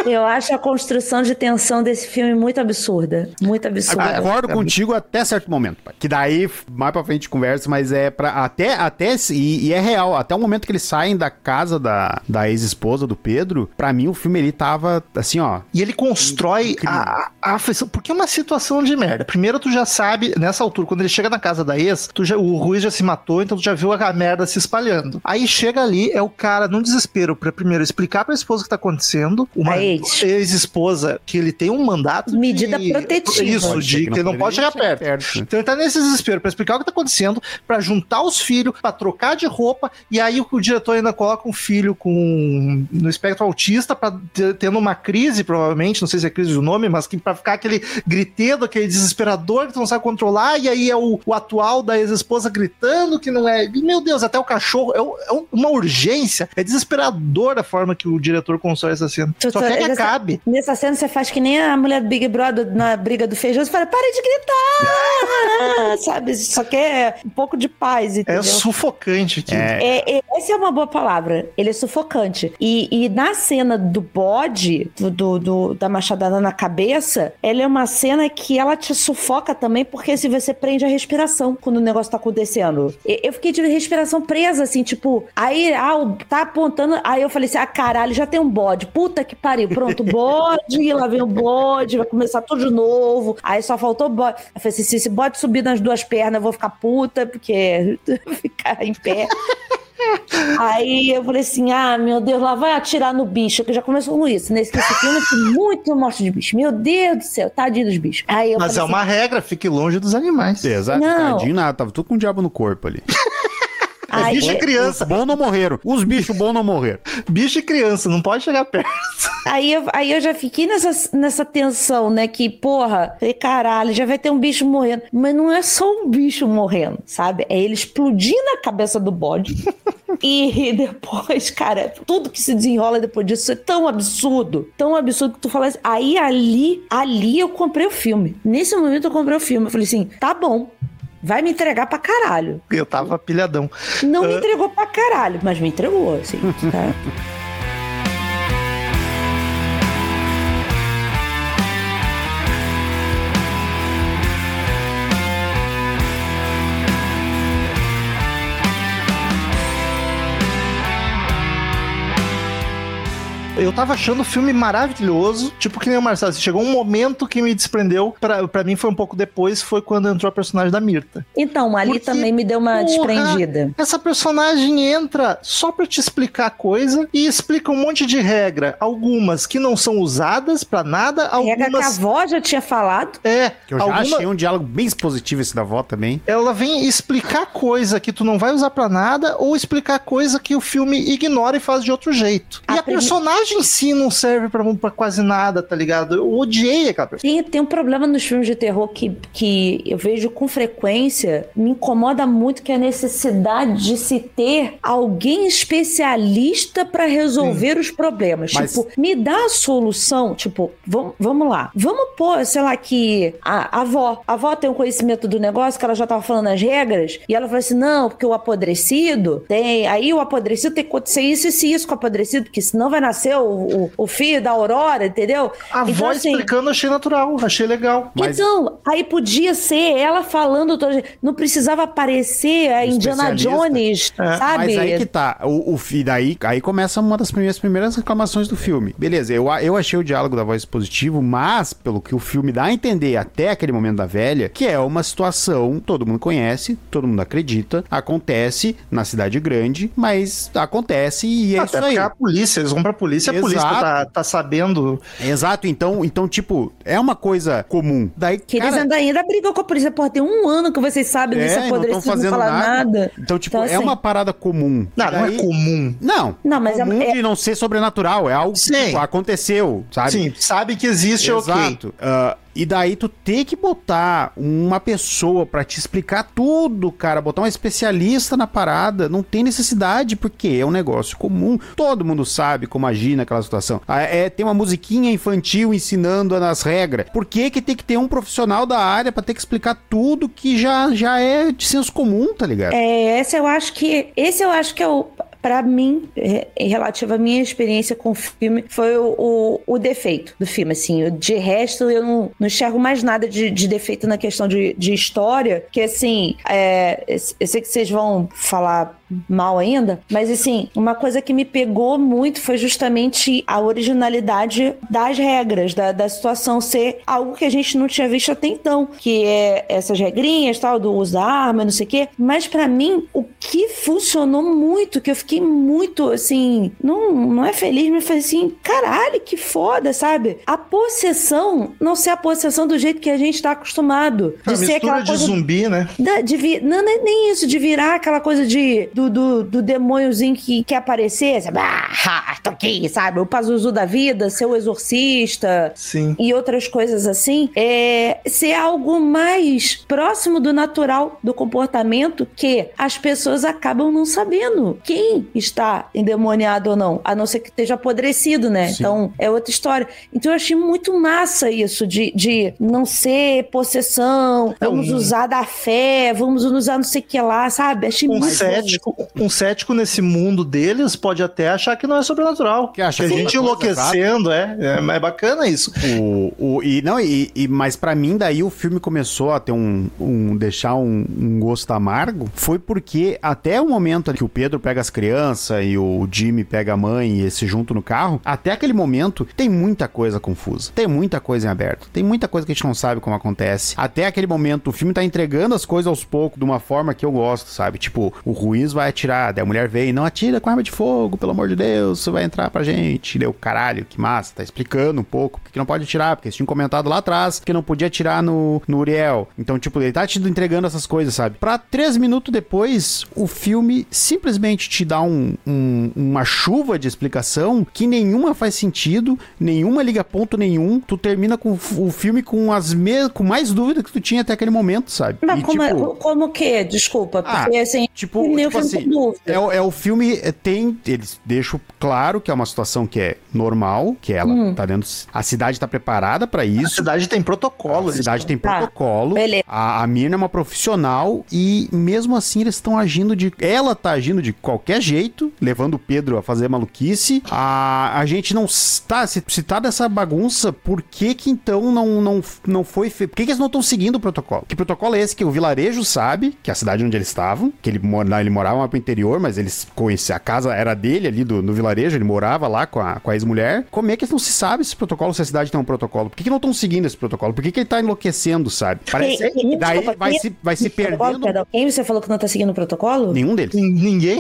Eu acho a construção de tensão desse filme muito absurda. Muito absurda. Concordo contigo até certo momento, pai. Que daí, mais pra frente conversa, mas é pra. Até. até e, e é real. Até o momento que eles saem da casa da, da ex-esposa do Pedro, pra mim o filme ele tava assim, ó. E ele constrói Incrível. a, a afeição. Porque é uma situação de merda. Primeiro, tu já sabe, nessa altura, quando ele chega na casa da ex, tu já, o Ruiz já se matou, então tu já viu a merda se espalhando. Aí chega ali, é o cara num desespero pra primeiro explicar pra esposa o que tá acontecendo. Uma ex-esposa que ele tem um mandato. Medida de, protetiva. Isso, de ser que ele não pode chegar perto. né? Então ele tá nesse desespero pra explicar o que tá acontecendo, pra juntar os filhos, pra trocar de roupa, e aí o, o diretor ainda coloca um filho com no espectro autista, pra ter- tendo uma crise, provavelmente, não sei se é crise do nome, mas que pra ficar aquele gritedo, aquele desesperador que tu não sabe controlar, e aí é o, o atual da ex-esposa gritando que não é. Meu Deus, até o cachorro. É, é um- uma urgência. É desesperador a forma que o diretor constrói essa cena. Só quer que acabe. Nessa cena você faz que nem a mulher do Big Brother na briga do feijão. Você fala, para de gritar! Sabe? Só quer um pouco de paz, É entendeu? sufocante aqui. É, É, é, essa é uma boa palavra. Ele é sufocante. E, e na cena do bode, do, do- do- da machadada na cabeça, ela é uma cena que ela te sufoca também, porque se você prende a respiração quando o negócio tá acontecendo. E- Eu fiquei de respiração presa, assim, tipo, aí, ah, tá apontando, aí eu falei assim, ah, caralho, já tem um bode, puta que pariu, pronto, bode, lá vem o bode, vai começar tudo de novo, aí só faltou bode. Eu falei assim, se esse bode subir nas duas pernas, eu vou ficar puta, porque ficar em pé. Aí eu falei assim: ah, meu Deus, lá vai atirar no bicho, que já começou com isso. Nesse esse filme tem muito morte de bicho. Meu Deus do céu, tadinho dos bichos. Aí eu Mas é assim, uma regra, fique longe dos animais. Exato, Não. tadinho nada, tava tudo com o diabo no corpo ali. Aí, bicho é criança. Os bons não morreram. Os bichos bons não morreram. Bicho e criança, não pode chegar perto. aí, eu, aí eu já fiquei nessa, nessa tensão, né? Que, porra, falei, caralho, já vai ter um bicho morrendo. Mas não é só um bicho morrendo, sabe? É ele explodindo a cabeça do bode. E depois, cara, tudo que se desenrola depois disso é tão absurdo, tão absurdo que tu fala assim. Aí ali, ali eu comprei o filme. Nesse momento eu comprei o filme. Eu falei assim: tá bom, vai me entregar pra caralho. Eu tava pilhadão. Não me entregou pra caralho, mas me entregou, assim. Tá? Eu tava achando o filme maravilhoso, tipo que nem o Marcelo. assim, Chegou um momento que me desprendeu, pra, pra mim foi um pouco depois, foi quando entrou a personagem da Mirta. Então, ali Porque, também me deu uma porra, desprendida. Essa personagem entra só pra te explicar coisa e explica um monte de regra. Algumas que não são usadas pra nada, Regra que a algumas. avó já tinha falado. É, Que eu já alguma- achei um diálogo bem expositivo esse da avó também. ela vem explicar coisa que tu não vai usar pra nada ou explicar coisa que o filme ignora e faz de outro jeito. A e a prime- personagem em si não serve pra, pra quase nada, tá ligado? Eu odiei aquela personagem. Tem, tem um problema nos filmes de terror que, que eu vejo com frequência, me incomoda muito que é a necessidade de se ter alguém especialista pra resolver os problemas. Mas- Tipo, me dá a solução. Tipo, vamos, vamos lá. Vamos pôr, sei lá, que a, a avó, a avó tem um conhecimento do negócio, que ela já tava falando as regras, e ela falou assim: não, porque o apodrecido tem. Aí o apodrecido tem que acontecer isso e isso, e isso com o apodrecido, porque senão vai nascer o, o, o filho da Aurora, entendeu? A Então, voz assim, explicando achei natural, achei legal. Mas- então, aí podia ser ela falando, todo- não precisava aparecer a Indiana. Jones, É, sabe? Mas aí que tá. O, o, e daí aí começa uma das primeiras, primeiras reclamações do filme. Beleza, eu, eu achei o diálogo da voz positivo, mas pelo que o filme dá a entender até aquele momento da velha, que é uma situação, todo mundo conhece, todo mundo acredita, acontece na cidade grande, mas acontece e é Até isso aí. a polícia, eles vão pra polícia, a polícia Exato. tá, tá sabendo. Exato, então, então, tipo, é uma coisa comum. Daí, Que eles cara, ainda, ainda brigam com a polícia. Porra, tem um ano que vocês sabem É, desse e não apodrecido, não, fazendo falar nada. nada. Então, tipo, Então, é assim- uma parada comum. Não, não é comum. Não, Não, mas é- comum é- de não ser sobrenatural, é algo que Sim. tipo, aconteceu, sabe? Sim, sabe que existe, é ok. Exato. E daí tu ter que botar uma pessoa pra te explicar tudo, cara, botar um especialista na parada, não tem necessidade, porque é um negócio comum. Todo mundo sabe como agir naquela situação. Ah, é, tem uma musiquinha infantil ensinando as regras. Por que que tem que ter um profissional da área pra ter que explicar tudo que já, já é de senso comum, tá ligado? É, esse eu acho que. Esse eu acho que é o. Pra mim, é, em relativo à minha experiência com o filme, foi o, o, o defeito do filme. Assim, de resto, eu não, não enxergo mais nada de, de defeito na questão de, de história. Que assim, é, eu sei que vocês vão falar mal ainda, mas assim, uma coisa que me pegou muito foi justamente a originalidade das regras, da, da situação ser algo que a gente não tinha visto até então, que é essas regrinhas, tal, do uso da arma, não sei o quê. Mas pra mim, o que funcionou muito, que eu fiquei muito assim, não, não é feliz, mas foi assim, caralho, que foda, sabe? A possessão não ser a possessão do jeito que a gente tá acostumado. A De ser mistura aquela de coisa zumbi, né? da- de não é nem isso, de virar aquela coisa de do, do, do demôniozinho que quer aparecer, sabe? Ah, tô aqui, sabe? O Pazuzu da vida, ser o exorcista Sim. e outras coisas assim, é ser algo mais próximo do natural do comportamento que as pessoas acabam não sabendo quem está endemoniado ou não, a não ser que esteja apodrecido, né? Sim. Então é outra história. Então eu achei muito massa isso de, de não ser possessão, vamos Não. usar da fé, vamos usar não sei o que lá, sabe? Achei Um muito cético, um cético nesse mundo deles pode até achar que não é sobrenatural. Que acha a que é gente coisa, enlouquecendo, é, é. É bacana isso. O, o, e não, e, e, mas para mim, daí o filme começou a ter um. um deixar um, um, gosto amargo. Foi porque até o momento que o Pedro pega as crianças e o Jimmy pega a mãe e se juntam no carro, até aquele momento tem muita coisa confusa. Tem muita coisa em aberto. Tem muita coisa que a gente não sabe como acontece. Até aquele momento, o filme tá entregando as coisas aos poucos de uma forma que eu gosto, sabe? Tipo, o Ruiz vai atirar, daí a mulher vem, não atira com arma de fogo, pelo amor de Deus, isso vai entrar pra gente. Deu caralho, que massa, tá explicando um pouco porque não pode atirar, porque eles tinham comentado lá atrás que não podia atirar no, no Uriel. Então, tipo, ele tá te entregando essas coisas, sabe? Pra três minutos depois, o filme simplesmente te dá um, um, uma chuva de explicação que nenhuma faz sentido, nenhuma liga ponto nenhum. Tu termina com o filme com as me com mais dúvidas que tu tinha até aquele momento, sabe? Mas e, como, tipo... é, como que? Desculpa, ah, porque assim, tipo, tipo assim, é, é, o filme é, tem, eles deixam claro que é uma situação que é normal, que ela hum. tá dentro, a cidade tá preparada para isso. A cidade tem protocolo. A cidade tem tá. protocolo. a, a Mirna é uma profissional e mesmo assim eles estão agindo de, ela tá agindo de qualquer jeito, levando o Pedro a fazer maluquice. A, a gente não está, se, se tá dessa bagunça, por que que então não, não, não foi feito? Por que que eles não estão seguindo o protocolo? Que protocolo é esse que o vilarejo sabe, que é a cidade onde eles estavam, que ele, ele morava lá pro interior, mas eles conheciam, a casa era dele ali do, no vilarejo, ele morava lá com a, com a ex-mulher. Como é que não se sabe esse protocolo, se a cidade tem um protocolo? Por que, que não estão seguindo esse protocolo? Por que, que ele tá enlouquecendo, sabe? Parece que daí desculpa, vai, se, vai se perdendo. Perdão, quem você falou que não tá seguindo o protocolo? Nenhum deles. Ninguém. Ninguém.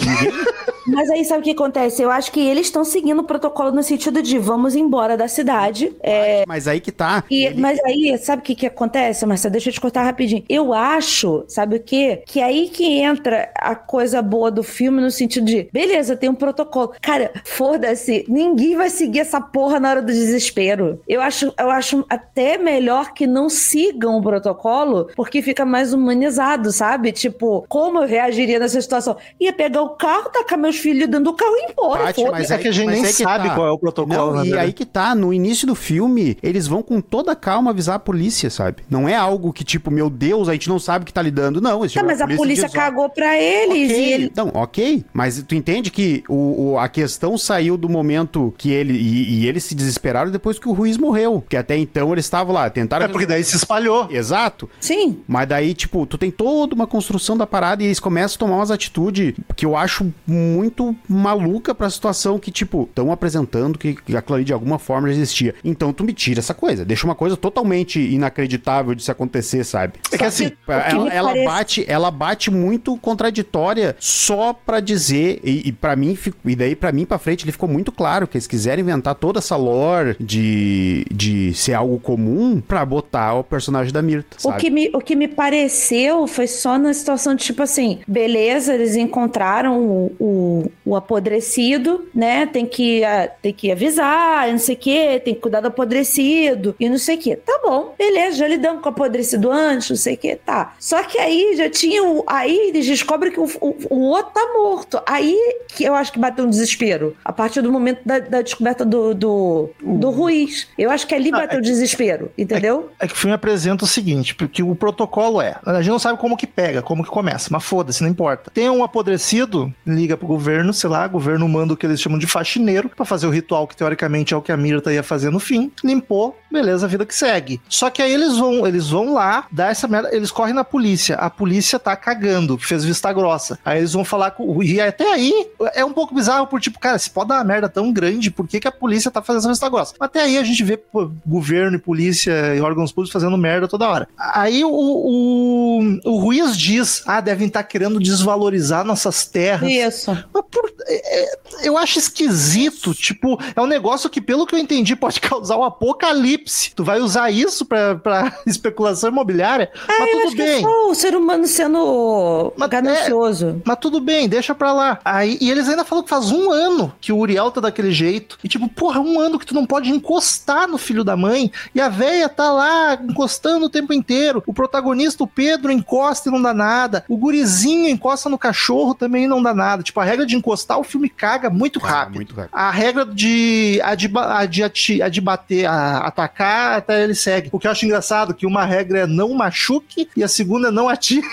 Mas aí sabe o que acontece? Eu acho que eles estão seguindo o protocolo no sentido de vamos embora da cidade. É... Mas aí que tá. E, ele... Mas aí, sabe o que, que acontece, Marcelo? Deixa eu te cortar rapidinho. Eu acho, sabe o quê? Que aí que entra a coisa boa do filme no sentido de, beleza, tem um protocolo. Cara, foda-se, ninguém vai seguir essa porra na hora do desespero. Eu acho, eu acho até melhor que não sigam o protocolo, porque fica mais humanizado, sabe? Tipo, como eu reagiria nessa situação? Ia pegar o carro, tacar meus filhos dentro do carro e ir embora. Paty, mas é que a gente nem sabe tá. qual é o protocolo. Não, e aí que tá, no início do filme, eles vão com toda calma avisar a polícia, sabe? Não é algo que, tipo, meu Deus, a gente não sabe o que tá lidando. Não, tá, mas a polícia, a polícia cagou pra eles okay. Ele... Não, ok, mas tu entende que o, o, a questão saiu do momento que ele... E, e, eles se desesperaram depois que o Ruiz morreu. Que até então eles estavam lá, tentaram... É porque daí se espalhou. Exato. Sim. Mas daí, tipo, tu tem toda uma construção da parada e eles começam a tomar umas atitudes que eu acho muito maluca pra situação que, tipo, estão apresentando que aquilo ali de alguma forma já existia. Então tu me tira essa coisa. Deixa uma coisa totalmente inacreditável de se acontecer, sabe? É que assim, ela, ela parece... bate, ela bate muito contraditória só pra dizer, e, e para mim, e daí para mim pra frente ele ficou muito claro que eles quiseram inventar toda essa lore de, de ser algo comum pra botar o personagem da Mirta, sabe? O que, me, o que me pareceu foi só na situação de tipo assim, beleza, eles encontraram o, o, o apodrecido, né? Tem que, uh, tem que avisar, não sei o quê, tem que cuidar do apodrecido e não sei o quê. Tá bom, beleza, já lidamos com o apodrecido antes, não sei o quê, tá. Só que aí já tinha o. Aí eles descobrem que o, o, o outro tá morto. Aí que eu acho que bateu um desespero. A partir do momento da, da descoberta do, do, do Ruiz. Eu acho que ali ah, bateu o é, desespero, entendeu? É, é, que o filme apresenta o seguinte: porque o protocolo é. A gente não sabe como que pega, como que começa, mas foda-se, não importa. Tem um apodrecido, liga pro governo, sei lá, o governo manda o que eles chamam de faxineiro para fazer o ritual que teoricamente é o que a Mirta ia fazer no fim. Limpou, beleza, a vida que segue. Só que aí eles vão, eles vão lá, dar essa merda, eles correm na polícia. A polícia tá cagando, fez vista grossa. Aí eles vão falar com. E até aí é um pouco bizarro, por tipo, cara, se pode dar uma merda tão grande, por que, que a polícia tá fazendo essa vista grossa? Até aí a gente vê pô, governo e polícia e órgãos públicos fazendo merda toda hora. Aí o, o, o Ruiz diz: ah, devem estar tá querendo desvalorizar nossas terras. Isso. Mas por, é, é, eu acho esquisito. Tipo, é um negócio que, pelo que eu entendi, pode causar um apocalipse. Tu vai usar isso pra, pra especulação imobiliária? É, mas tudo bem. É o ser humano sendo mas, ganancioso. É, mas tudo bem, deixa pra lá. Aí, e eles ainda falam que faz um ano que o Uriel tá daquele jeito. E tipo, porra, um ano que tu não pode encostar no filho da mãe. E a véia tá lá encostando o tempo inteiro. O protagonista, o Pedro, encosta e não dá nada. O gurizinho encosta no cachorro também e não dá nada. Tipo, a regra de encostar o filme caga muito rápido. muito rápido. A regra de a de, a de, ati- a de bater, a, atacar, até ele segue. O que eu acho engraçado, que uma regra é não machuque e a segunda é não atire.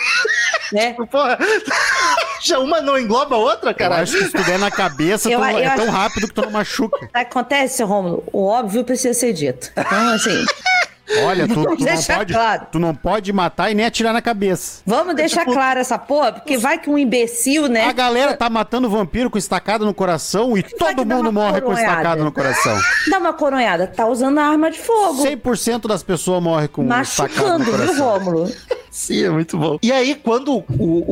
né? Porra, já uma não engloba a outra, Eu caralho. acho que se tu der na cabeça, Eu- tu- eu é tão acho- rápido que tu não machuca. Acontece, Rômulo? O óbvio precisa ser dito. Então, assim, Olha, tu, tu não pode, claro. tu não pode matar e nem atirar na cabeça. vamos deixar claro essa porra, porque vai que um imbecil, né? A galera tá matando vampiro com estacada no coração e vai todo mundo morre com coronhada? estacada no coração. Dá uma coronhada, tá usando arma de fogo. 100% das pessoas morrem com estacada no Machucando, viu, coração. Rômulo? Sim, é muito bom. E aí, quando o,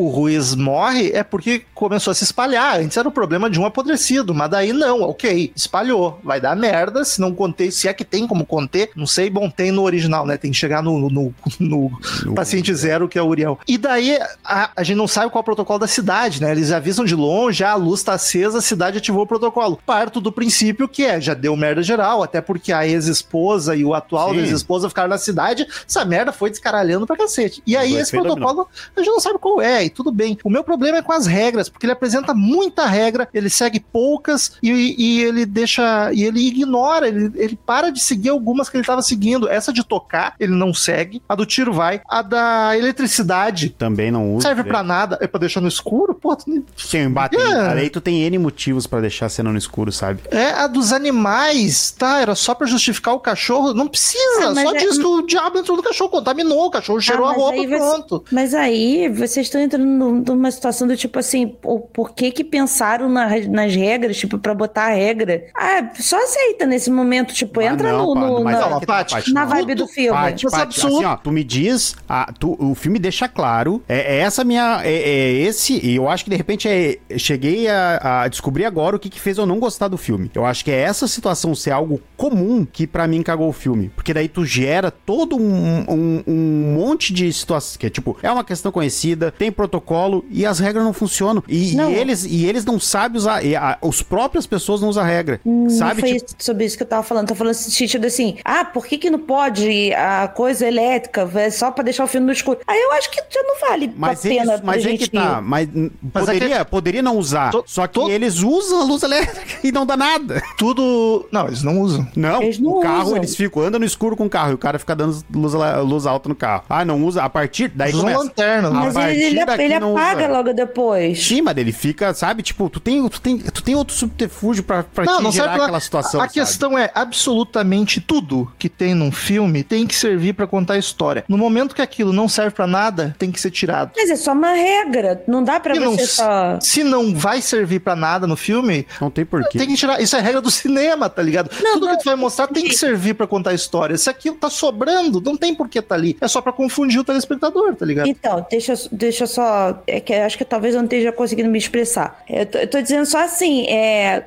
o Ruiz morre, é porque começou a se espalhar. Antes era o problema de um apodrecido, mas daí não, ok, espalhou. Vai dar merda, se não contei, se é que tem como conter, não sei, bom, tem no original, né? Tem que chegar no, no, no No- paciente zero, que é o Uriel. E daí, a, a gente não sabe qual é o protocolo da cidade, né? Eles avisam de longe, a luz tá acesa, a cidade ativou o protocolo. Parto do princípio que é, já deu merda geral, até porque a ex-esposa e o atual ex-esposa ficaram na cidade, essa merda foi descaralhando pra cacete. E aí, esse protocolo, a gente não sabe qual é, e tudo bem. O meu problema é com as regras, porque ele apresenta muita regra, ele segue poucas e, e ele deixa. E ele ignora, ele, ele para de seguir algumas que ele estava seguindo. Essa de tocar, ele não segue. A do tiro vai. A da eletricidade. Também não usa. Serve pra nada, é pra deixar no escuro? Pô, tu nem- um embate. É. Aí tu tem N motivos pra deixar a cena no escuro, sabe? é a dos animais, tá? Era só pra justificar o cachorro. Não precisa, Ah, só é- diz que o diabo entrou no cachorro, contaminou, o cachorro cheirou a mas roupa, você- pronto. Mas aí vocês estão entrando num- numa situação do tipo assim, o por que pensaram na- nas regras, tipo, pra botar a regra? Ah, só aceita nesse momento, tipo, Ah, entra não, no, no- mas na, Paty, Paty, na não. vibe do filme. Paty, Mas Paty, absurdo. assim, ó, tu me diz, ah, tu- o filme deixa claro, é, é essa minha, é, é esse, e eu acho que de repente é, cheguei a, a descobrir agora o que, que fez eu não gostar do filme. Eu acho que é essa situação ser algo comum que pra mim cagou o filme, porque daí tu gera todo um, um, um monte de situações, que é tipo, é uma questão conhecida, tem protocolo e as regras não funcionam, e, e eles, e eles não sabem usar, e a, os próprias pessoas não usam a regra, sabe? Não foi Tipo, sobre isso que eu tava falando. Tô falando sentido assim, ah, por que que não pode a coisa elétrica é só pra deixar o filme no escuro? Aí eu acho que já não vale Mas, a pena eles, mas pra é gente... que tá, mas, hum, Mas é poderia, poderia não usar, To- só que to- eles usam a luz elétrica e não dá nada. Tudo. Não, eles não usam. Não, Eles não o carro, usam. eles ficam, andam no escuro com o carro e o cara fica dando luz, luz alta no carro. Ah, não usa, a partir, daí usam começa. lanterna. A? Mas ele, partir ele, daqui ele não apaga usa. logo depois. Sim, mas ele fica, sabe, tipo, tu tem, tu tem, tu tem outro subterfúgio pra, pra Não, te não gerar serve pra... aquela situação, A sabe? questão é, absolutamente tudo que tem num filme tem que servir pra contar a história. No momento que aquilo não serve pra nada, tem que ser tirado. Mas é só uma regra. Não dá pra E não- você só. Se não vai servir pra nada no filme, Não tem porquê. tem que tirar. Isso é regra do cinema, tá ligado? Não, Tudo não, que tu vai mostrar tem que servir pra contar a história. Se aquilo tá sobrando, não tem por que tá ali. É só pra confundir o telespectador, tá ligado? Então, deixa, eu- deixa só. É que acho que talvez eu não esteja conseguindo me expressar. Eu tô, eu tô dizendo só assim, é.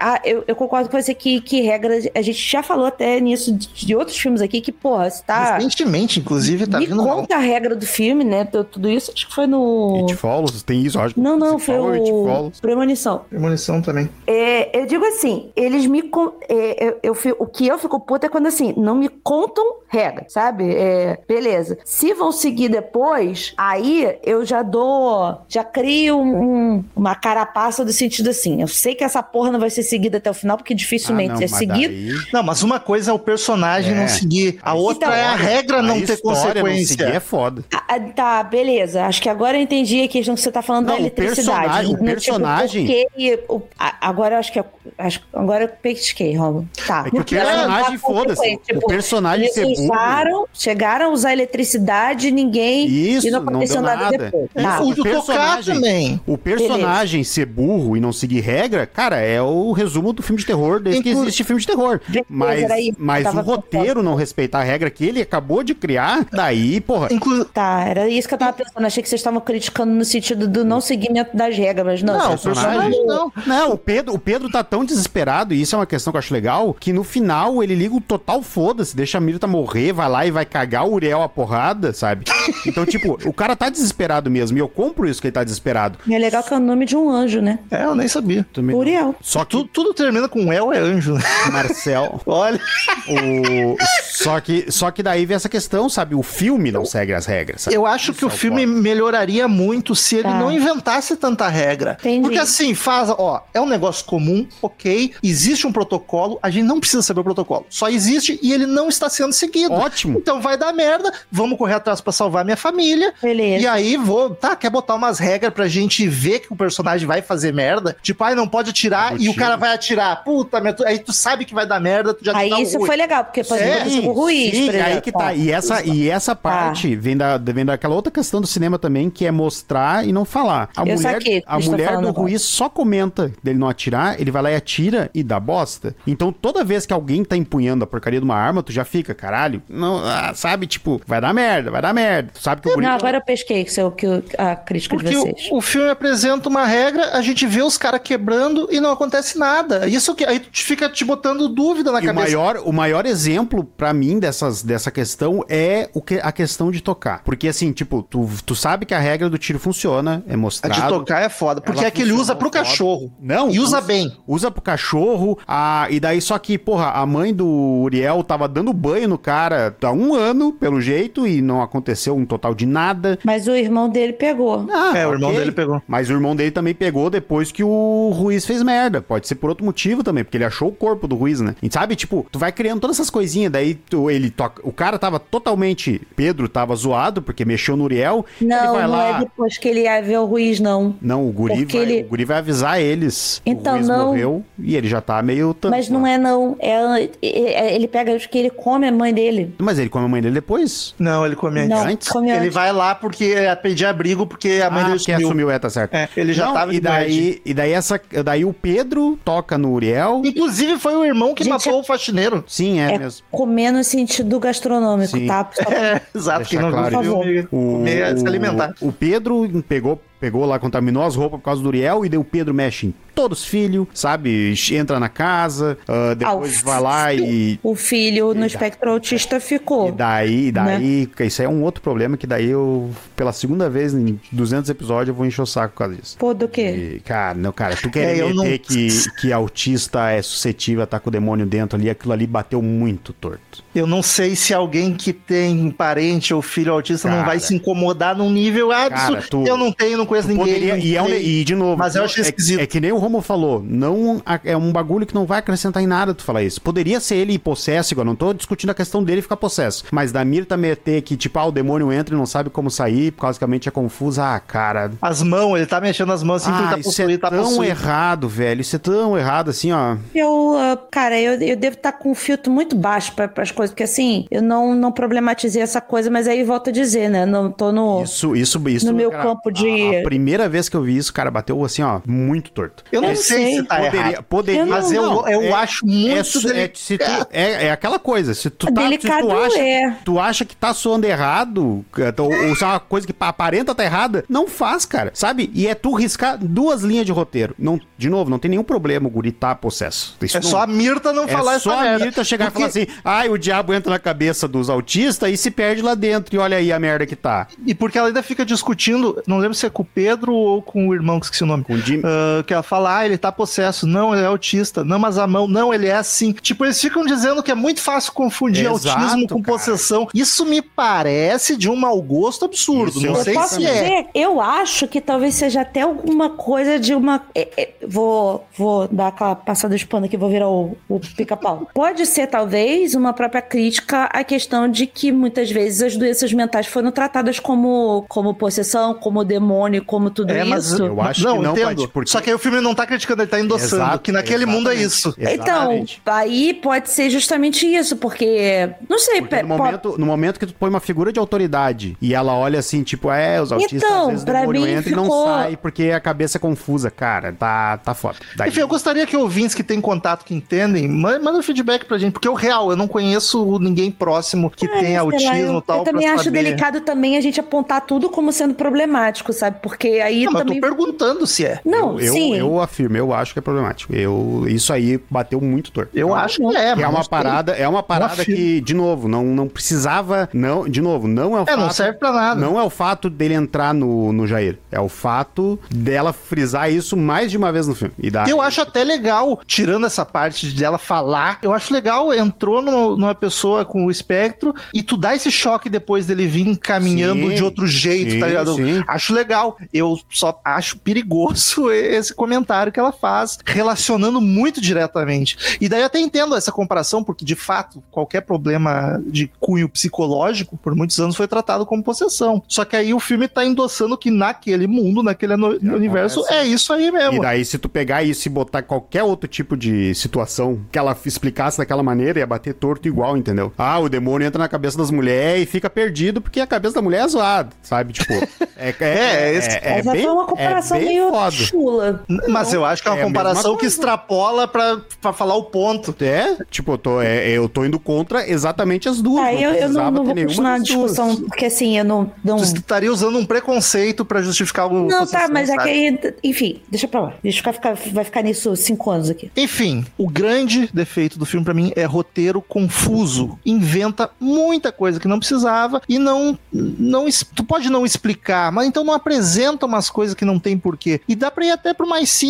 Ah, eu, eu concordo com você que, que regra. A gente já falou até nisso de, de outros filmes aqui que, porra, você tá. Recentemente, inclusive, tá me vindo. conta a regra do filme, né? tu- Tudo isso, acho que foi no. It Follows, tem isso, acho que Não, não, foi o. Follows. Premonição. Premonição também. É, eu digo assim, eles me. con- é, eu, eu fi- o que eu fico puta é quando assim, não me contam regra, sabe? É, beleza. Se vão seguir depois, aí eu já dou. Já crio um- uma carapaça do sentido assim. Eu sei que essa porra não vai ser seguida até o final, porque dificilmente Ah, não, é seguido. daí- Não, mas uma coisa é o personagem É. não seguir, a A outra é a regra não a ter história consequência. Não é foda. Ah, ah, tá, beleza. Acho que agora eu entendi a questão que você tá falando Não, da o eletricidade. personagem- o tipo, personagem- porque o- agora eu acho que. eu- acho- agora eu pesquei, Romulo. Tá. É que o personagem, não tá foda-se. consequente, O personagem eles ser burro- usaram, chegaram a usar eletricidade, ninguém. Isso, e não não aconteceu deu nada, nada. depois. É, Tá. o de tocar também. O personagem ser burro e não seguir regra, cara, é o resumo do filme de terror desde que existe filme de terror. Mas, mas o roteiro não respeitar a regra que ele acabou de criar, daí, porra. Inclu... Tá, era isso que eu tava pensando. Achei que vocês estavam criticando no sentido do não seguimento das regras, mas não. Não, o personagem não. Não, o Pedro, o Pedro tá tão desesperado, e isso é uma questão que eu acho legal, que no final ele liga o total foda-se, deixa a Mirta morrer, vai lá e vai cagar o Uriel a porrada, sabe? Então, tipo, o cara tá desesperado mesmo, e eu compro isso que ele tá desesperado. E é legal que é o nome de um anjo, né? É, eu nem sabia. Também. Uriel. Só que, tudo termina com El é anjo, né? Marcel. Olha. O... Só, que, só que daí vem essa questão, sabe? O filme não segue as regras. Sabe? Eu acho que o filme melhoraria muito se ele Tá. não inventasse tanta regra. Entendi. Porque assim, faz, ó, é um negócio comum, ok, existe um protocolo, a gente não precisa saber o protocolo. Só existe e ele não está sendo seguido. Ótimo. Então vai dar merda, vamos correr atrás pra salvar minha família. Beleza. E aí vou, tá, quer botar umas regras pra gente ver que o personagem vai fazer merda? Tipo, ai, não pode atirar e o cara vai atirar. Puta, mas tu- aí tu sabe que vai dar merda, tu já Aí dá isso foi legal, porque por É, exemplo, o Ruiz, sim, aí que tá. E essa, e essa parte vem, da, vem daquela outra questão do cinema também, que é mostrar e não falar. A Eu mulher, saquei a mulher do. Ruiz só comenta dele não atirar, ele vai lá e atira e dá bosta. Então toda vez que alguém tá empunhando a porcaria de uma arma, tu já fica, caralho, não, ah, sabe, tipo, vai dar merda, vai dar merda. Tu sabe que o guri... Não, agora eu pesquei que seu- que a crítica de Porque vocês. o, o filme apresenta uma regra, a gente vê os caras quebrando e não acontece nada. Isso que aí tu fica te botando dúvida na E o cabeça. maior, o maior exemplo pra mim dessas, dessa questão é o que, a questão de tocar. Porque assim, tipo, tu, tu sabe que a regra do tiro funciona, é A mostrado. de tocar é foda, porque é que ele usa pro foda. cachorro. Não, E usa bem. Usa pro cachorro, a, e daí só que, porra, a mãe do Uriel tava dando banho no cara há um ano, pelo jeito, e não aconteceu um total de nada. Mas o irmão dele pegou. Ah, É, o irmão dele pegou. Mas o irmão dele também pegou depois que o Ruiz fez merda. Pode ser por outro motivo também, porque ele achou o corpo do Ruiz, né? E sabe, tipo, tu vai criando todas essas coisinhas, daí tu, ele toca. O cara tava totalmente. Pedro tava zoado, porque mexeu no Uriel. ele Não, vai não lá. é depois que ele ia ver o Ruiz, não. Não, o guri, Porque vai, ele- o guri vai avisar eles. Então, o Ruiz não. morreu e ele já tá meio. tanto Mas não lá. é, não. É, é- ele pega, acho que ele come a mãe dele. Mas ele come a mãe dele depois. Não, ele come antes. Não, antes? come Ele antes. vai lá porque é pedir abrigo, porque a mãe ah, dele sumiu. assumiu, é, tá certo. É, ele já Não, tava e daí, e daí essa, daí o Pedro toca no Uriel. Inclusive, foi o irmão que Gente, matou o faxineiro. Sim, é, É mesmo. comer no sentido gastronômico, Sim. tá? Só- É, exato. Quem não claro. viu o O, comer, se alimentar. o Pedro pegou, pegou lá, contaminou as roupas por causa do Uriel e daí o Pedro mexe em todos os filhos, sabe? Entra na casa, ah, depois Ah, vai lá e. O filho no espectro autista ficou. E daí, e daí, Né? isso aí é um outro problema que daí eu, pela segunda vez em 200 episódios, eu vou encher o saco por causa disso. Pô, do quê? E, cara, não, cara, tu quer É, eu meter não- que, que autista é suscetível a estar com o demônio dentro ali, aquilo ali bateu muito torto. Eu não sei se alguém que tem parente ou filho autista não Cara. vai se incomodar num nível ah, Cara, isso tu- eu não tenho, não conheço ninguém. Poderia, não e, é um- e, de novo, Mas eu não- achei é, esquisito. é que nem o Romo falou, não é um bagulho que não vai acrescentar em nada tu falar isso. Poderia ser ele possesso, igual, não tô discutindo a questão dele ficar possesso, mas da Mirta meter que, tipo, ah, o demônio entra e não sabe como sair, por causa que a mente é confusa, ah, cara... As mãos, ele tá mexendo as mãos assim que ele ah, tá isso possuído, é tá tão possuído. errado, velho, isso é tão errado, assim, ó... Eu, ah, cara, eu, eu devo estar com um filtro muito baixo para as coisas, porque assim, eu não, não problematizei essa coisa, mas aí volto a dizer, né? Não tô no. Isso, isso, isso... No meu campo de- A, a primeira vez que eu vi isso, cara, bateu, assim, ó, muito torto. Eu não Eu sei, sei. se tá Poderia, errado. poderia, Eu não- Mas eu, não, eu é- acho muito é, dele- é, se tu- é, é aquela coisa, se tu, tá, se Delicado tu acha, é. tu acha que tá soando errado, ou, ou se é uma coisa que aparenta tá errada, não faz, cara, sabe? E é tu riscar duas linhas de roteiro. Não, de novo, não tem nenhum problema o guri tá possesso. Isso É não- só a Mirta não é falar só essa a merda. Mirta chegar Porque- e falar assim, ai, o diabo entra na cabeça dos autistas e se perde lá dentro, e olha aí a merda que tá. E porque ela ainda fica discutindo, não lembro se é com o Pedro ou com o irmão, que esqueci o nome. Com o Jimmy. Ah, que ela fala, ah, ele tá possesso. Não, ele é autista. Não, mas a mão, não, ele é assim. Tipo, eles ficam dizendo que é muito fácil confundir Exato, autismo com cara. possessão. Isso me parece de um mau gosto absurdo. Isso não eu sei Posso se é. dizer, eu acho que talvez seja até alguma coisa de uma. é, é, vou, vou dar aquela passada de pano aqui, vou virar o, o pica-pau. Pode ser, talvez, uma própria crítica à questão de que muitas vezes as doenças mentais foram tratadas como, como possessão, como demônio, como tudo É, mas isso. Eu acho não, que não, entendo. Paty, porque- Só que aí o filme não tá criticando, ele tá endossando. Exato, que naquele mundo é exatamente. isso. Então, Exatamente. aí pode ser justamente isso, porque. Não sei, Porque no momento, no momento que tu põe uma figura de autoridade e ela olha assim, tipo, é, os autistas Então, às vezes pra mim entra e não ficou- sai porque a cabeça é confusa, cara. Tá, tá foda. Daí- Enfim, eu gostaria que ouvintes que têm contato, que entendem, ma- manda um feedback pra gente, porque o real, eu não conheço ninguém próximo que É, lá, autismo eu, e tal. eu também pra acho saber. delicado também a gente apontar tudo como sendo problemático, sabe? Porque aí Não, mas eu também. tô perguntando se é. Não, eu, sim. eu eu afirmo, eu acho que é problemático. Eu, isso aí bateu muito torto. Eu acho que é, é mas uma não sei. parada, é uma parada que, de novo, não, não precisava, não, de novo, não é o É, fato, não serve pra nada. não é o fato dele entrar no, no Jair, é o fato dela frisar isso mais de uma vez no filme. E daí, Eu acho até legal, tirando essa parte dela falar, eu acho legal, entrou no- numa pessoa com o espectro e tu dá esse choque depois dele vir caminhando Sim, de outro jeito, sim, tá ligado? sim. Acho legal. Eu só acho perigoso esse comentário que ela faz, relacionando muito diretamente. E daí eu até entendo essa comparação, porque de fato, qualquer problema de cunho psicológico, por muitos anos, foi tratado como possessão. Só que aí o filme tá endossando que naquele mundo, naquele universo, acontece. é isso aí E mesmo. daí, se tu pegar isso e botar qualquer outro tipo de situação que ela explicasse daquela maneira, ia bater torto igual, entendeu? Ah, o demônio entra na cabeça das mulheres e fica perdido porque a cabeça da mulher é zoada, sabe? Tipo, é, é, É, esse- é, Essa bem, foi uma comparação é bem meio foda. chula. Mas eu acho que é uma É comparação que extrapola pra, pra falar o ponto. É, tipo, eu tô, é, eu tô indo contra exatamente as duas. Ah, eu, eu não, não vou nenhuma continuar a das duas. discussão, porque assim, eu não. Não, Tu estaria usando um preconceito pra justificar o não tá, mas é sabe? que aí. Enfim, deixa pra lá. Deixa eu ficar, vai ficar nisso cinco anos aqui. Enfim, o grande defeito do filme pra mim é roteiro confuso. Inventa muita coisa que não precisava e não não tu pode não explicar, mas então não apresenta umas coisas que não tem porquê. E dá pra ir até pro mais simples.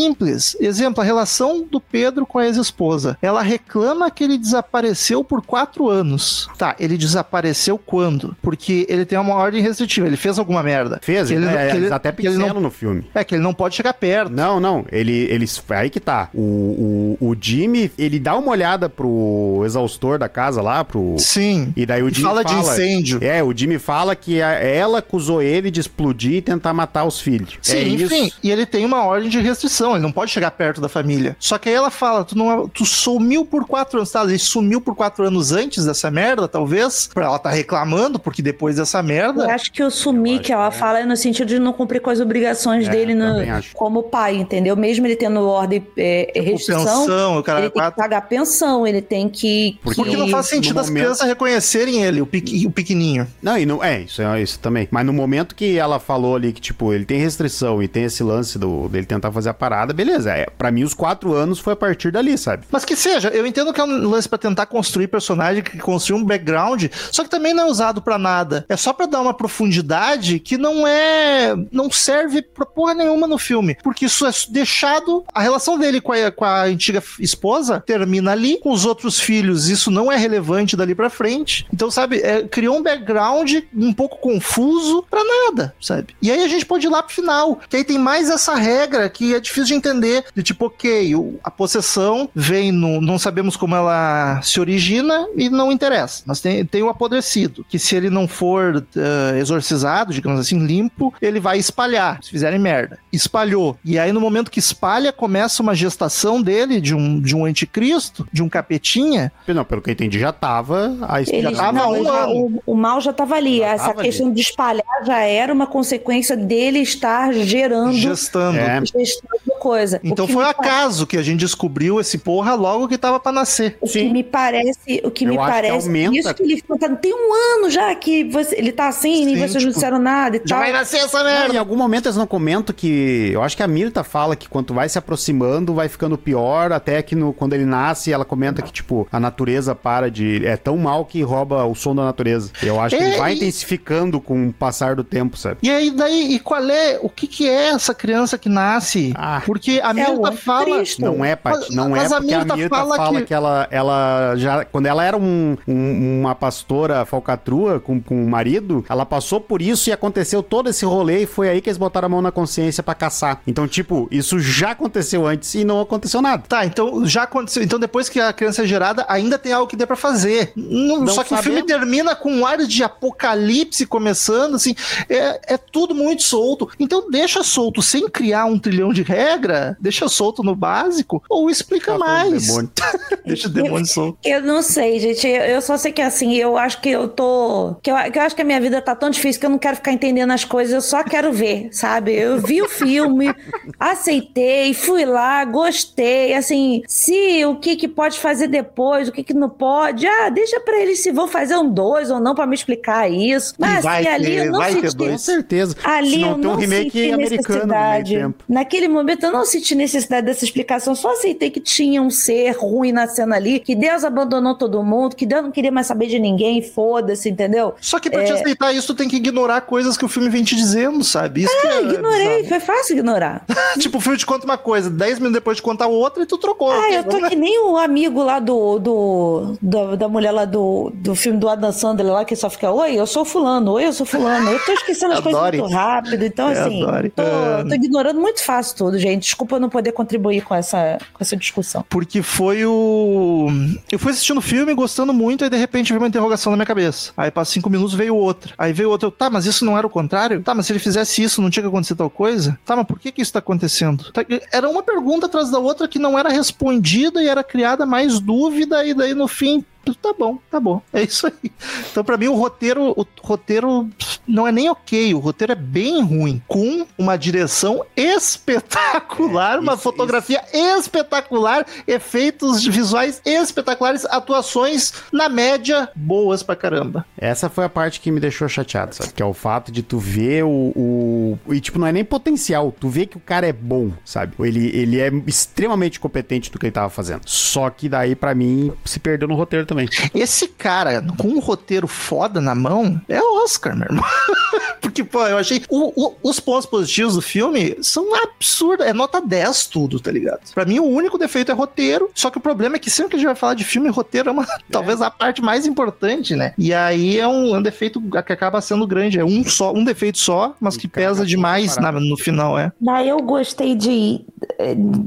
Exemplo, a relação do Pedro com a ex-esposa. Ela reclama que ele desapareceu por quatro anos. Tá, ele desapareceu quando? Porque ele tem uma ordem restritiva. Ele fez alguma merda. Fez, que ele, é, que ele- até ele pincelam não, no filme. é que ele não pode chegar perto. Não, não. Ele, eles. Aí que tá. O, o, o Jimmy, ele dá uma olhada pro exaustor da casa lá, pro. Sim. E daí o Jimmy fala de incêndio. É, o Jimmy fala que a- ela acusou ele de explodir e tentar matar os filhos. Sim, é enfim, isso. e ele tem uma ordem de restrição, ele não pode chegar perto da família. Só que aí ela fala: tu, não, tu sumiu por quatro anos, tá? Ele sumiu por quatro anos antes dessa merda, talvez, pra ela tá reclamando, porque depois dessa Eu merda. acho que o sumir que ela fala é no sentido de não cumprir com as obrigações É, dele no- como pai, entendeu? Mesmo ele tendo ordem é, Tipo, restrição, pensão, o cara ele tem que pagar pensão, ele tem que. Porque Porque não faz sentido as momento- crianças reconhecerem ele, o, pequ- o pequenininho. Não, e não, é, isso é isso também. Mas no momento que ela falou ali que, tipo, ele tem restrição e tem esse lance do, dele tentar fazer a parada, beleza. É, pra mim, os quatro anos foi a partir dali, sabe? Mas que seja, eu entendo que é um lance pra tentar construir personagem, que construir um background, só que também não é usado pra nada. É só pra dar uma profundidade que não é. não serve pra porra nenhuma no filme. Porque isso é deixado. A relação dele com a, com a antiga esposa termina ali, com os outros filhos, isso não é relevante dali pra frente. Então, sabe, é, criou um background um pouco confuso pra nada, sabe? E aí a gente pode ir lá pro final, que aí tem mais essa regra que é difícil de entender, de tipo, ok, o- a possessão vem no, não sabemos como ela se origina e não interessa, mas tem, tem o apodrecido, que se ele não for eh, exorcizado, digamos assim, limpo, ele vai espalhar, se fizerem merda. Espalhou. E aí no momento que espalha, começa uma gestação dele, de um, de um anticristo, de um capetinha, Não, pelo que eu entendi, já tava. A Ele, já tava não, um ele já- ano. o, o mal já estava ali. Já Essa tava questão de espalhar já era uma consequência dele estar gerando, gestando. É. gestando coisa. Então que foi me acaso que a gente descobriu esse porra logo que tava pra nascer. O que me parece, o que Eu me acho que parece, aumenta. isso que ele ficou, tá- tem um ano já que você, ele tá assim Sim, e vocês não tipo, disseram nada e Já tal. vai nascer essa Não, merda. em algum momento eles não comentam que. Eu acho que a Mirta fala que quando vai se aproximando, vai ficando pior. Até que no, quando ele nasce, ela comenta que, tipo, a natureza para de. É tão mal que rouba o som da natureza. Eu acho que É, ele vai e- intensificando com o passar do tempo, sabe? E aí, daí, e qual é, o que que é essa criança que nasce? Ah. Porque a É Mirta fala... anticristo. Não é, Paty, Mas- não mas é a porque a Mirta Mirta fala, fala que... que- ela, ela já. Quando ela era um- um- uma pastora falcatrua com, com o marido, ela passou por isso e aconteceu todo esse rolê e foi aí que eles botaram a mão na consciência pra caçar. Então, tipo, isso já aconteceu antes e não aconteceu nada. Tá, então já aconteceu. Então depois que a criança é gerada, ainda tem algo que dê pra fazer. Não- Não só que o filme sabemos. termina com um ar de apocalipse começando, assim. É, é tudo muito solto. Então deixa solto sem criar um trilhão de regra, deixa solto no básico, ou explica mais. demônio. deixa o demônio solto. Eu não sei, gente. Eu, eu só sei que assim, eu acho que eu tô. Que eu, que eu acho que a minha vida tá tão difícil que eu não quero ficar entendendo as coisas, eu só quero ver, sabe? Eu vi o filme, aceitei, fui lá, gostei. Assim, se o que, que pode fazer depois, o que, que não pode, ah, deixa pra eles se vão fazer um dois ou não pra me explicar isso. Mas vai assim, ali ter, eu não vai ter senti. Com certeza. Ali Se não eu tem um remake senti americano no meio tempo. Naquele momento eu não senti necessidade dessa explicação, só aceitei que tinha um ser ruim na cena ali, que Deus abandonou todo mundo, que Deus não queria mais saber de ninguém, foda-se, entendeu? Só que pra é... te aceitar isso, tu tem que ignorar coisas que o filme vem te dizendo, sabe? Isso é, é ignorei, foi fácil ignorar. tipo, o filme te conta uma coisa, 10 minutos depois de contar outra e tu trocou. Ah, eu tô que nem o amigo lá do, do, do, da mulher lá do, do filme do Adam Sandler lá, que só fica, oi, eu sou fulano, oi, eu sou fulano. Eu tô esquecendo as coisas muito rápido, então é, assim, tô, tô, ignorando muito fácil tudo, gente. Desculpa não poder contribuir com essa, com essa discussão. Porque foi o... Eu fui assistindo o filme, gostando muito, e de repente veio uma interrogação na minha cabeça. Aí passa cinco minutos, veio outra. Aí veio outra, eu, tá, mas isso não era o contrário? Tá, mas se ele fizesse isso, não tinha que acontecer tal coisa? Tá, mas por que que isso tá acontecendo? Tá, era uma pergunta atrás da outra que não era respondida e era criada mais dúvida, e daí no fim tá bom, tá bom. É isso aí. Então, para mim, o roteiro, o roteiro não é nem ok, o roteiro é bem ruim, com uma direção espetacular, é, uma fotografia isso. espetacular, efeitos visuais espetaculares, atuações, na média, boas pra caramba. Essa foi a parte que me deixou chateado, sabe? Que é o fato de tu ver o. o... E, tipo, não é nem potencial, tu vê que o cara é bom, sabe? Ele, ele é extremamente competente do que ele tava fazendo. Só que daí, para mim, se perdeu no roteiro também também. Esse cara, com um roteiro foda na mão, é Oscar, meu irmão. Porque, pô, eu achei. O, o, os pontos positivos do filme são absurdos. É nota 10 tudo, tá ligado? Pra mim, o único defeito é roteiro. Só que o problema é que sempre que a gente vai falar de filme, roteiro é uma, é. talvez a parte mais importante, né? E aí é um, é um, defeito que acaba sendo grande. É um só, um defeito só, mas que pesa demais na, no final, é. Daí eu gostei de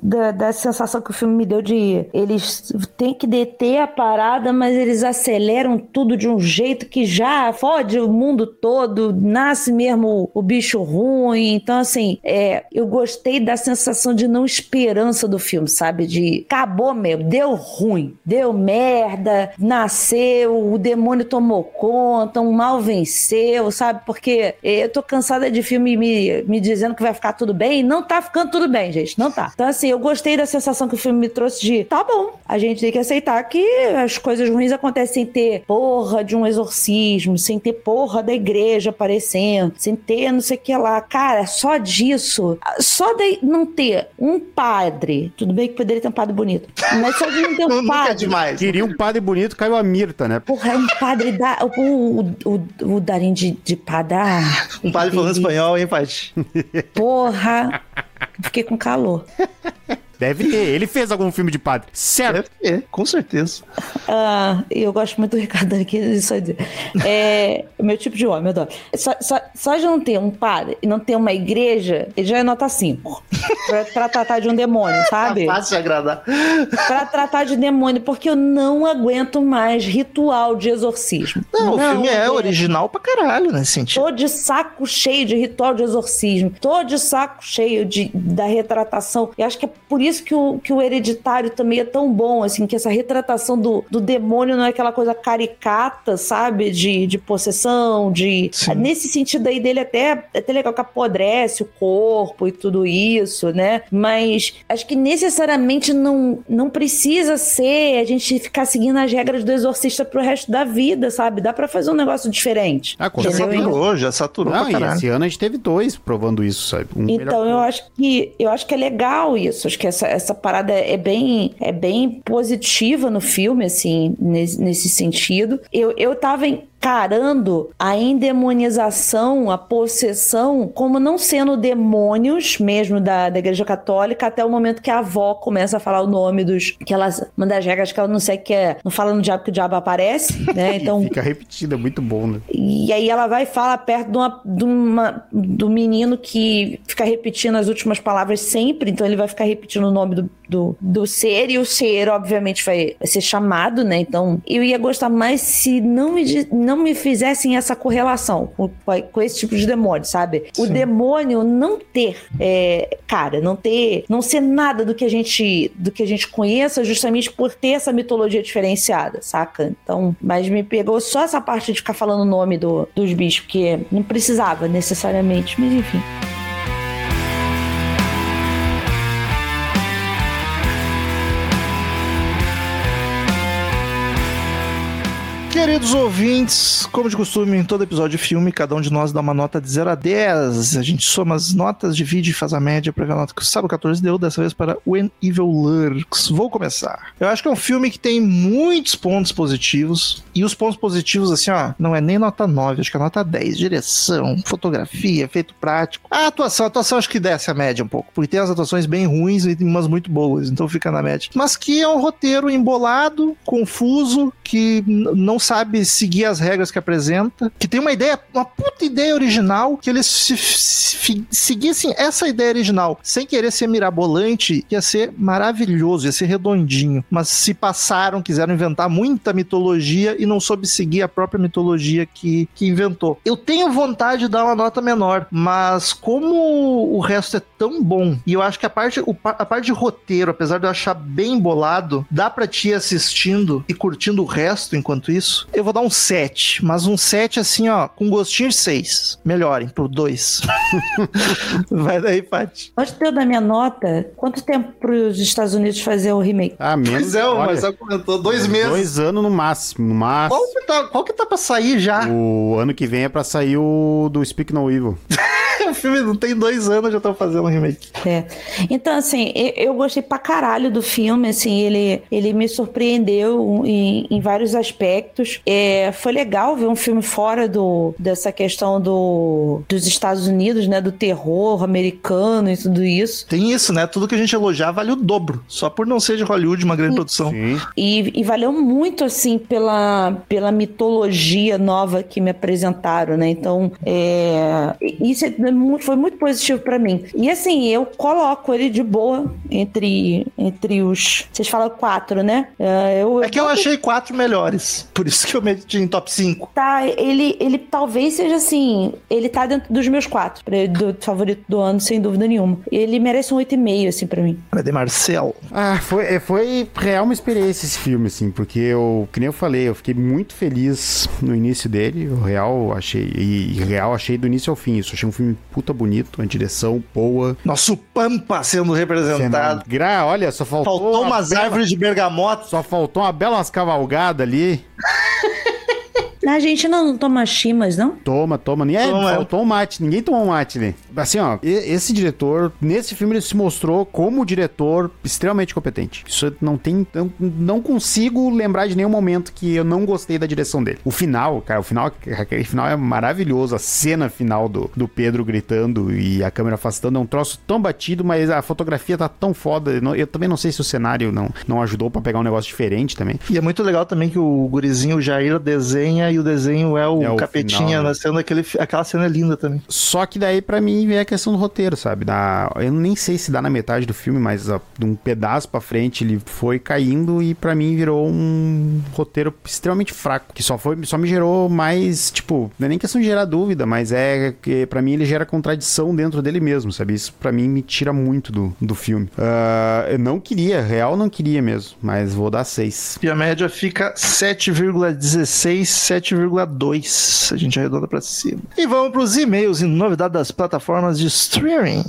da, da sensação que o filme me deu de eles têm que deter a parada, mas eles aceleram tudo de um jeito que já fode o mundo todo, nasce mesmo o bicho ruim. Então, assim, é, eu gostei da sensação de não esperança do filme, sabe? De acabou mesmo, deu ruim, deu merda, nasceu, o demônio tomou conta, um mal venceu, sabe? Porque eu tô cansada de filme me, me dizendo que vai ficar tudo bem não tá ficando tudo bem, gente. Não tá. Então, assim, eu gostei da sensação que o filme me trouxe de tá bom, a gente tem que aceitar que as coisas ruins acontecem sem ter porra de um exorcismo, sem ter porra da igreja aparecendo, sem ter não sei o que lá. Cara, só disso, só de não ter um padre, tudo bem que poderia ter um padre bonito, mas só de não ter um padre. É demais. Queria um padre bonito, caiu a Mirta, né? Porra, é um padre da. O, o, o, o Darim de, de padar. Um padre falando espanhol, hein, Paty? Porra. Fiquei com calor. Deve ter. Ele fez algum filme de padre. Certo. Deve ter, com certeza. Ah, eu gosto muito do Ricardo dizer. É meu tipo de homem, eu adoro. Só, só, só de não ter um padre e não ter uma igreja, ele já é nota 5. pra, pra tratar de um demônio, sabe? É fácil de agradar. Pra tratar de demônio, porque eu não aguento mais ritual de exorcismo. Não, não o filme é original pra caralho nesse sentido. Tô de saco cheio de ritual de exorcismo. Tô de saco cheio de, da retratação. E acho que é por isso isso que o, que o hereditário também é tão bom, assim, que essa retratação do, do demônio não é aquela coisa caricata, sabe? De, de possessão, de. Sim. Nesse sentido aí dele até, é até legal que apodrece o corpo e tudo isso, né? Mas acho que necessariamente não, não precisa ser a gente ficar seguindo as regras do exorcista pro resto da vida, sabe? Dá para fazer um negócio diferente. Ah, já saturou, já saturou. Não, e esse ano a gente teve dois provando isso, sabe? Um então eu acho que eu acho que é legal isso. Acho que essa essa, essa parada é bem, é bem positiva no filme, assim, nesse, nesse sentido. Eu, eu tava em, encarando a endemonização, a possessão, como não sendo demônios mesmo da, da Igreja Católica, até o momento que a avó começa a falar o nome dos. que ela, uma das regras que ela não sei que é. Não fala no diabo que o diabo aparece, né? Então. Fica repetida, é muito bom, né? E aí ela vai e fala perto de uma, de uma, do menino que fica repetindo as últimas palavras sempre, então ele vai ficar repetindo o nome do, do, do ser, e o ser, obviamente, vai, ser chamado, né? Então, eu ia gostar mais se não me. Não não me fizessem essa correlação com, com esse tipo de demônio, sabe? Sim. O demônio não ter, é, cara, não ter, não ser nada do que a gente, do que a gente conheça, justamente por ter essa mitologia diferenciada, saca? Então, mas me pegou só essa parte de ficar falando o nome do, dos bichos, porque não precisava necessariamente, mas enfim. Queridos ouvintes, como de costume, em todo episódio de filme, cada um de nós dá uma nota de 0 a 10. A gente soma as notas, divide e faz a média para ver a nota que o Sábado 14 deu, dessa vez para When Evil Lurks. Vou começar. Eu acho que é um filme que tem muitos pontos positivos, e os pontos positivos, assim, ó, não é nem nota 9, acho que é nota 10. Direção, fotografia, efeito prático. A atuação, a atuação acho que desce a média um pouco, porque tem as atuações bem ruins e umas muito boas, então fica na média. Mas que é um roteiro embolado, confuso, que não sabe seguir as regras que apresenta, que tem uma ideia, uma puta ideia original, que eles se, se, seguissem essa ideia original sem querer ser mirabolante, ia ser maravilhoso, ia ser redondinho. Mas se passaram, quiseram inventar muita mitologia e não soube seguir a própria mitologia que, que inventou. Eu tenho vontade de dar uma nota menor, mas como o resto é tão bom, e eu acho que a parte, a parte de roteiro, apesar de eu achar bem bolado, dá pra ti assistindo e curtindo o resto enquanto isso, eu vou dar um 7. Mas um 7 assim, ó, com gostinho de 6. Melhorem pro 2. Vai daí, Paty. Antes de eu dar minha nota, quanto tempo pros Estados Unidos fazer o remake? Ah, menos. Pois é, olha, mas já comentou dois meses. Dois anos no máximo. No máximo. Qual que, tá, qual que tá pra sair já? O ano que vem é pra sair o do Speak No Evil. o filme não tem dois anos, já estão fazendo um remake. É. Então, assim, eu, gostei pra caralho do filme, assim, ele, ele me surpreendeu em, em vários aspectos. É, foi legal ver um filme fora do, dessa questão do, dos Estados Unidos, né, do terror americano e tudo isso. Tem isso, né? Tudo que a gente elogiar vale o dobro, só por não ser de Hollywood uma grande produção. Sim. E, e valeu muito, assim, pela, pela mitologia nova que me apresentaram, né? Então, é, isso é muito- foi muito positivo pra mim. E, assim, eu coloco ele de boa entre, entre os... Vocês falam quatro, né? É, eu, É que eu achei quatro melhores, por isso que eu meti em top 5. Tá, ele, ele talvez seja assim. Ele tá dentro dos meus quatro, pra- do favorito do ano, sem dúvida nenhuma. Ele merece um 8,5, assim, pra mim. Cadê Marcel? Ah, foi, é, foi real uma experiência esse filme, assim, porque eu, que nem eu falei, eu fiquei muito feliz no início dele. O real achei, e, e real achei do início ao fim isso. Achei um filme puta bonito, uma direção boa. Nosso Pampa sendo representado. Gra, olha, só faltou. Faltou uma umas bela- árvores de bergamota. Só faltou uma bela umas cavalgadas ali. A gente não toma chimas, não? Toma, toma. Nem, é, Toma, faltou um mate. Ninguém tomou um mate, né? Assim, ó, esse diretor, nesse filme ele se mostrou como diretor extremamente competente. Isso não tem. Eu não consigo lembrar de nenhum momento que eu não gostei da direção dele. O final, cara, o final, aquele final é maravilhoso. A cena final do, do Pedro gritando e a câmera afastando é um troço tão batido, mas a fotografia tá tão foda. Eu, não- também não sei se o cenário não, não ajudou pra pegar um negócio diferente também. E é muito legal também que o gurizinho, o Jair, desenha e o desenho é o É o capetinha final, né? na cena. Aquele, aquela cena é linda também. Só que daí, pra mim, vem a questão do roteiro, sabe? Da, eu nem sei se dá na metade do filme, mas ó, de um pedaço pra frente ele foi caindo e pra mim virou um roteiro extremamente fraco. Que só, foi, só me gerou mais, tipo, não é nem questão de gerar dúvida, mas é que pra mim ele gera contradição dentro dele mesmo, sabe? Isso pra mim me tira muito do, do filme. Ah, eu não queria, real não queria mesmo, mas vou dar 6. E a média fica 7,16, 7,2. A gente arredonda pra cima. E vamos pros e-mails e novidade das plataformas de streaming.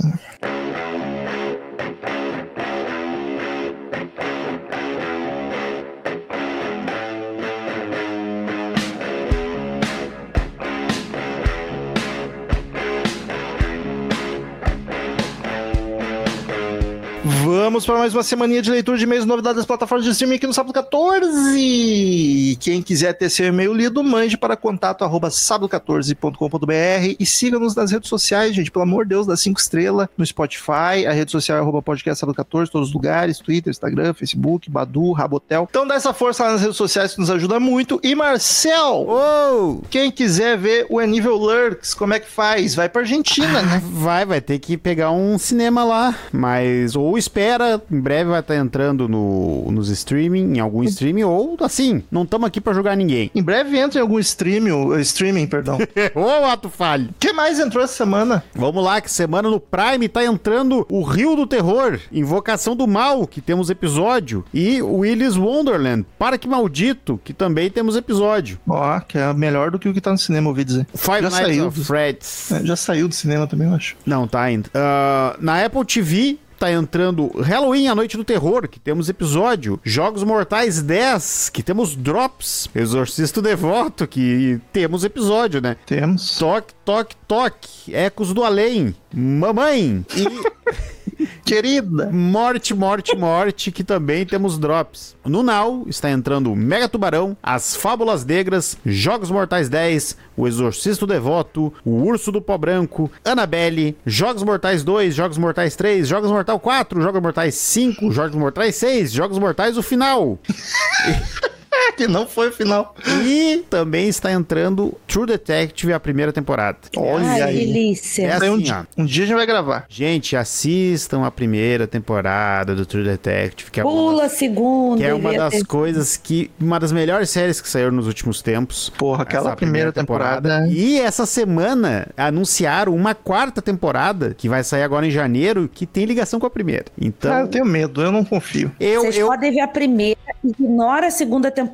Vamos para mais uma semaninha de leitura de e-mails e novidades das plataformas de streaming aqui no Sábado 14. Quem quiser ter seu e-mail lido, mande para contato arroba sábado14.com.br e siga-nos nas redes sociais, gente. Pelo amor de Deus, dá cinco estrelas no Spotify, a rede social é arroba podcast sábado 14, todos os lugares, Twitter, Instagram, Facebook, Badu, Rabotel. Então dá essa força lá nas redes sociais que nos ajuda muito. E Marcel, Uou! quem quiser ver o Anível Lurks, como é que faz? Vai pra Argentina, né? Vai, vai ter que pegar um cinema lá, mas ou espera, em breve vai estar entrando no, nos streaming, em algum streaming, ou assim, não estamos aqui pra jogar ninguém. Em breve entra em algum streaming, streaming, perdão. Ô, ato falho! O que mais entrou essa semana? Vamos lá, que semana no Prime tá entrando o Rio do Terror, Invocação do Mal, que temos episódio, e Willis Wonderland, Parque Maldito, que também temos episódio. Ó, que é melhor do que o que tá no cinema, ouvi dizer. Five Já Nights saiu. at Freddy's. É, já saiu do cinema também, eu acho. Não, tá ainda. Ah, na Apple TV tá entrando Halloween, a Noite do Terror, que temos episódio. Jogos Mortais 10, que temos drops. Exorcista Devoto, que temos episódio, né? Temos. Toque, toque, toque. Ecos do Além. Mamãe. E. Querida. Morte, morte, morte, que também temos drops. No Now está entrando Mega Tubarão, As Fábulas Negras, Jogos Mortais 10, O Exorcista Devoto, O Urso do Pó Branco, Annabelle, Jogos Mortais 2, Jogos Mortais 3, Jogos Mortal 4, Jogos Mortais 5, Jogos Mortais 6, Jogos Mortais o Final. que não foi o final. E também está entrando True Detective, a primeira temporada. Olha Ai, aí. É delícia. Aí um, assim, dia, ó. um dia a gente vai gravar. Gente, assistam a primeira temporada do True Detective, que é uma Pula a segunda. que é uma das terceira. coisas que. Uma das melhores séries que saíram nos últimos tempos. Porra, aquela Essa primeira, temporada. E essa semana anunciaram uma quarta temporada, que vai sair agora em janeiro, que tem ligação com a primeira. Então, Ah, eu tenho medo, eu não confio. eu, Vocês eu, podem ver a primeira, ignora a segunda temporada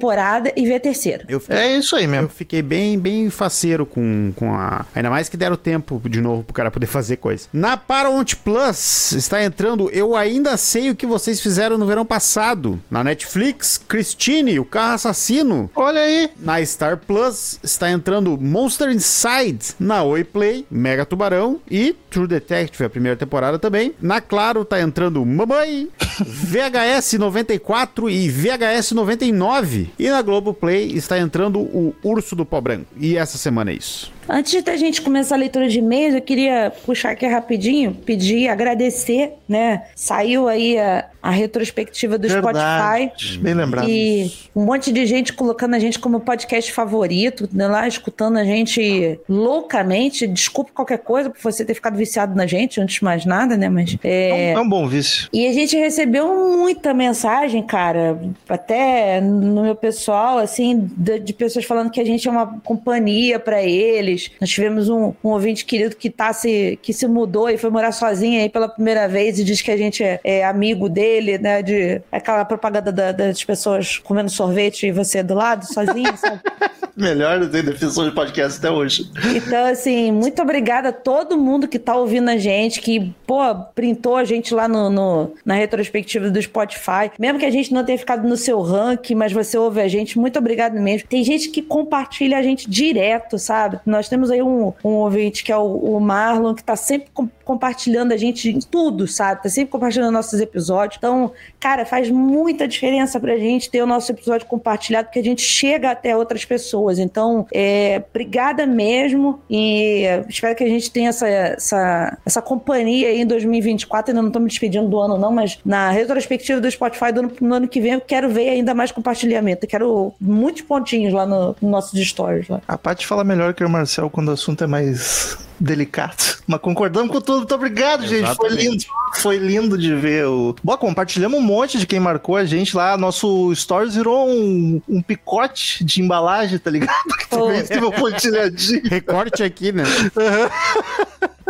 e vê a terceira. eu, fiquei- É isso aí eu mesmo. fiquei bem, bem faceiro com, com a. Ainda mais que deram tempo de novo pro cara poder fazer coisa. Na Paramount Plus está entrando Eu Ainda Sei o que vocês fizeram no verão passado. Na Netflix, Christine, o carro assassino. Olha aí. Na Star Plus está entrando Monster Inside. Na Oi Play, Mega Tubarão e True Detective, a primeira temporada também. Na Claro tá entrando Mamãe, VHS 94 e VHS 99. E na Globoplay está entrando o Urso do Pó Branco. E essa semana é isso. Antes da gente começar a leitura de e-mails, eu queria puxar aqui rapidinho, pedir, agradecer, né? Saiu aí a, a retrospectiva do Spotify. Verdade. Bem lembrado. E um monte de gente colocando a gente como podcast favorito, né, lá escutando a gente loucamente. Desculpa qualquer coisa por você ter ficado viciado na gente, antes de mais nada, né? Mas é, É um bom vício. e a gente recebeu muita mensagem, cara, até no meu pessoal, assim, de, de pessoas falando que a gente é uma companhia pra eles. Nós tivemos um, um ouvinte querido que, tá se, que se mudou e foi morar sozinho aí pela primeira vez e diz que a gente é, é amigo dele, né? De aquela propaganda da- das pessoas comendo sorvete e você do lado, sozinho, sabe? Melhor definição de podcast até hoje. Então, assim, muito obrigada a todo mundo que tá ouvindo a gente, que, pô, printou a gente lá no, no- na retrospectiva do Spotify. Mesmo que a gente não tenha ficado no seu ranking, mas você ouve a gente, muito obrigado mesmo. Tem gente que compartilha a gente direto, sabe? Nós temos aí um, um ouvinte que é o, o Marlon, que tá sempre com- compartilhando a gente em tudo, sabe? Tá sempre compartilhando nossos episódios. Então, cara, faz muita diferença pra gente ter o nosso episódio compartilhado, porque a gente chega até outras pessoas. Então, é, obrigada mesmo e espero que a gente tenha essa, essa, essa companhia aí em 2024. Ainda não tô me despedindo do ano, não, mas na retrospectiva do Spotify do ano, no ano que vem eu quero ver ainda mais compartilhamento. Eu quero muitos pontinhos lá no, no nossos stories. Lá. A Paty fala melhor que o Marcel quando o assunto é mais delicado. Mas concordamos com tudo. Muito obrigado, gente. Foi Exatamente. lindo. Foi lindo de ver o. Bom, compartilhamos um monte de quem marcou a gente lá. Nosso Stories virou um, um picote de embalagem, tá ligado? Que um pontilhadinho. Recorte aqui, né?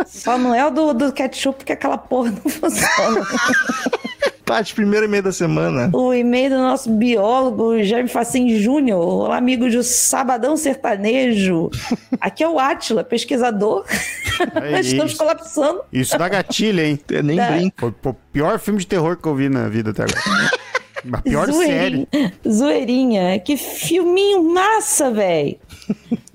Só não é o do, do ketchup, porque aquela porra não funciona. Paty, primeiro e-mail da semana. o e-mail do nosso biólogo Jaime Facim Júnior. Olá, amigos do Sabadão Sertanejo. Aqui é o Átila, pesquisador. É Estamos colapsando. Isso dá gatilho, hein? Eu nem Tá. brinco. Foi o pior filme de terror que eu vi na vida até agora. A pior série. Zoeirinha. Que filminho massa, velho.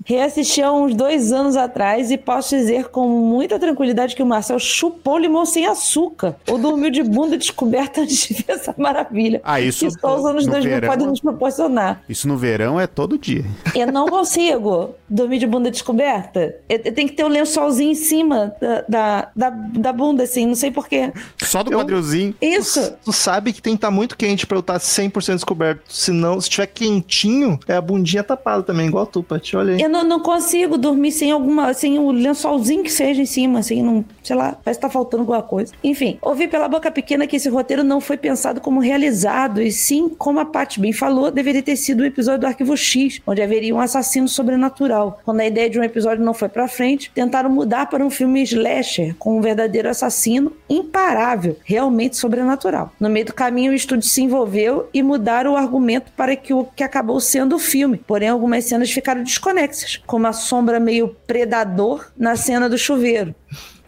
Reassisti há uns dois anos atrás e posso dizer com muita tranquilidade que o Marcel chupou limão sem açúcar ou dormiu de bunda descoberta antes de ver essa maravilha. Ah, isso que só os anos no 2000 verão- podem nos proporcionar. Isso no verão é todo dia. Eu não consigo dormir de bunda descoberta. Eu, eu tenho que ter um lençolzinho em cima da, da, da, da bunda, assim, não sei porquê. Só do Eu- quadrilzinho. Isso. Tu sabe que tem que estar muito quente pra eu estar 100% descoberto. Se não, se tiver quentinho, é a bundinha tapada também, igual tu, Paty. Olha aí. Eu não, não consigo dormir sem alguma, sem o lençolzinho que seja em cima, assim, não, sei lá, parece que tá faltando alguma coisa. Enfim, ouvi pela boca pequena que esse roteiro não foi pensado como realizado, e sim, como a Paty bem falou, deveria ter sido o episódio do Arquivo X, onde haveria um assassino sobrenatural. Quando a ideia de um episódio não foi pra frente, tentaram mudar para um filme slasher, com um verdadeiro assassino imparável, realmente sobrenatural. No meio do caminho, o estúdio se envolveu e mudaram o argumento para que o que acabou sendo o filme. Porém, algumas cenas ficaram desconexas, como a sombra meio predador na cena do chuveiro.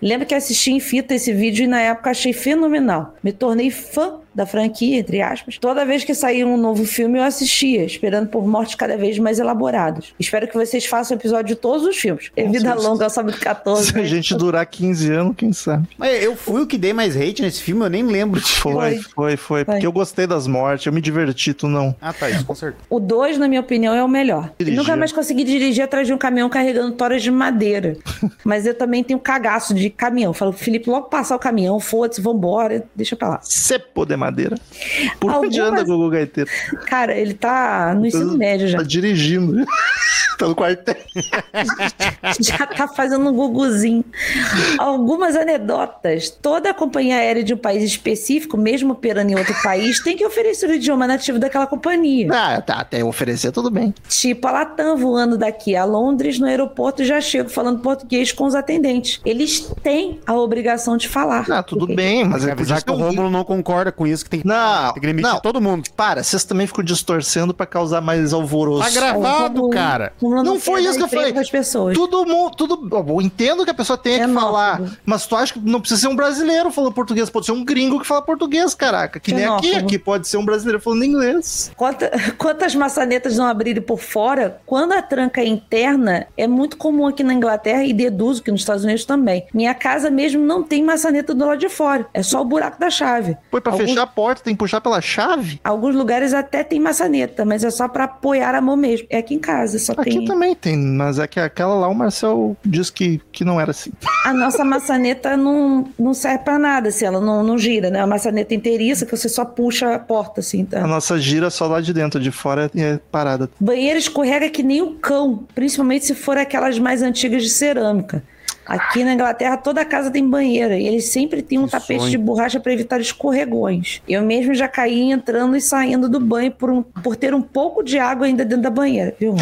Lembro que assisti em fita esse vídeo e na época achei fenomenal. Me tornei fã da franquia, entre aspas. Toda vez que saía um novo filme, eu assistia, esperando por mortes cada vez mais elaboradas. Espero que vocês façam episódio de todos os filmes. É vida longa, eu sábado 14. Se a gente durar 15 anos, quem sabe? Mas eu fui o que dei mais hate nesse filme, eu nem lembro de Foi, foi, foi. Foi. Porque eu gostei das mortes, eu me diverti, tu não. Ah, tá, isso com certeza. O 2, na minha opinião, é o melhor. Dirigir. nunca mais consegui dirigir atrás de um caminhão carregando toras de madeira. Mas eu também tenho cagaço de caminhão. Falo, Felipe, logo passar o caminhão, foda-se, vambora, deixa pra lá. Cepo de madeira. Por Algumas- onde anda, Gugu Gaiteiro? Cara, ele tá no ensino médio já. Tá dirigindo. tá no quartel. Já tá fazendo um guguzinho. Algumas anedotas. Toda companhia aérea de um país específico, mesmo operando em outro país, tem que oferecer o idioma nativo daquela companhia. Ah, tá, até oferecer tudo bem. Tipo a Latam voando daqui a Londres, no aeroporto já chego falando português com os atendentes. Eles têm a obrigação de falar. Ah, tudo bem, mas é avisar que o Rômulo não concorda com isso, que tem que, Não, tem que demitir não. todo mundo. Para, vocês também ficam distorcendo pra causar mais alvoroço. Tá gravado, Como- cara. como Não foi isso que eu falei. pessoas. Tudo mundo, tudo. Eu entendo que a pessoa tenha É que falar, Xenófobo. mas tu acha que não precisa ser um brasileiro falando português, pode ser um gringo que fala português, caraca. Que nem aqui, Xenófobo. aqui pode ser um brasileiro falando inglês. Quanta- quantas maçanetas não abrirem por fora, quando a tranca é interna, é muito comum aqui na Inglaterra e deduzo que nos Estados Unidos também. Minha casa mesmo não tem maçaneta do lado de fora, é só o buraco da chave. Foi pra Alguns- fechar a porta, tem que puxar pela chave? Alguns lugares até tem maçaneta, mas é só pra apoiar a mão mesmo. É aqui em casa, só Aqui tem. também tem, mas é que aquela lá o Marcel disse que, que não era assim. A nossa maçaneta não, não serve pra nada, assim, ela não, não gira, né? Uma maçaneta inteiriça que você só puxa a porta, assim, tá? A nossa gira só lá de dentro, de fora é é parada. Banheiro escorrega que nem o cão, principalmente se for aquelas mais antigas de cerâmica. Aqui na Inglaterra toda casa tem banheira e eles sempre têm um Que tapete sonho. de borracha para evitar escorregões. Eu mesmo já caí entrando e saindo do banho por, um- por ter um pouco de água ainda dentro da banheira, viu?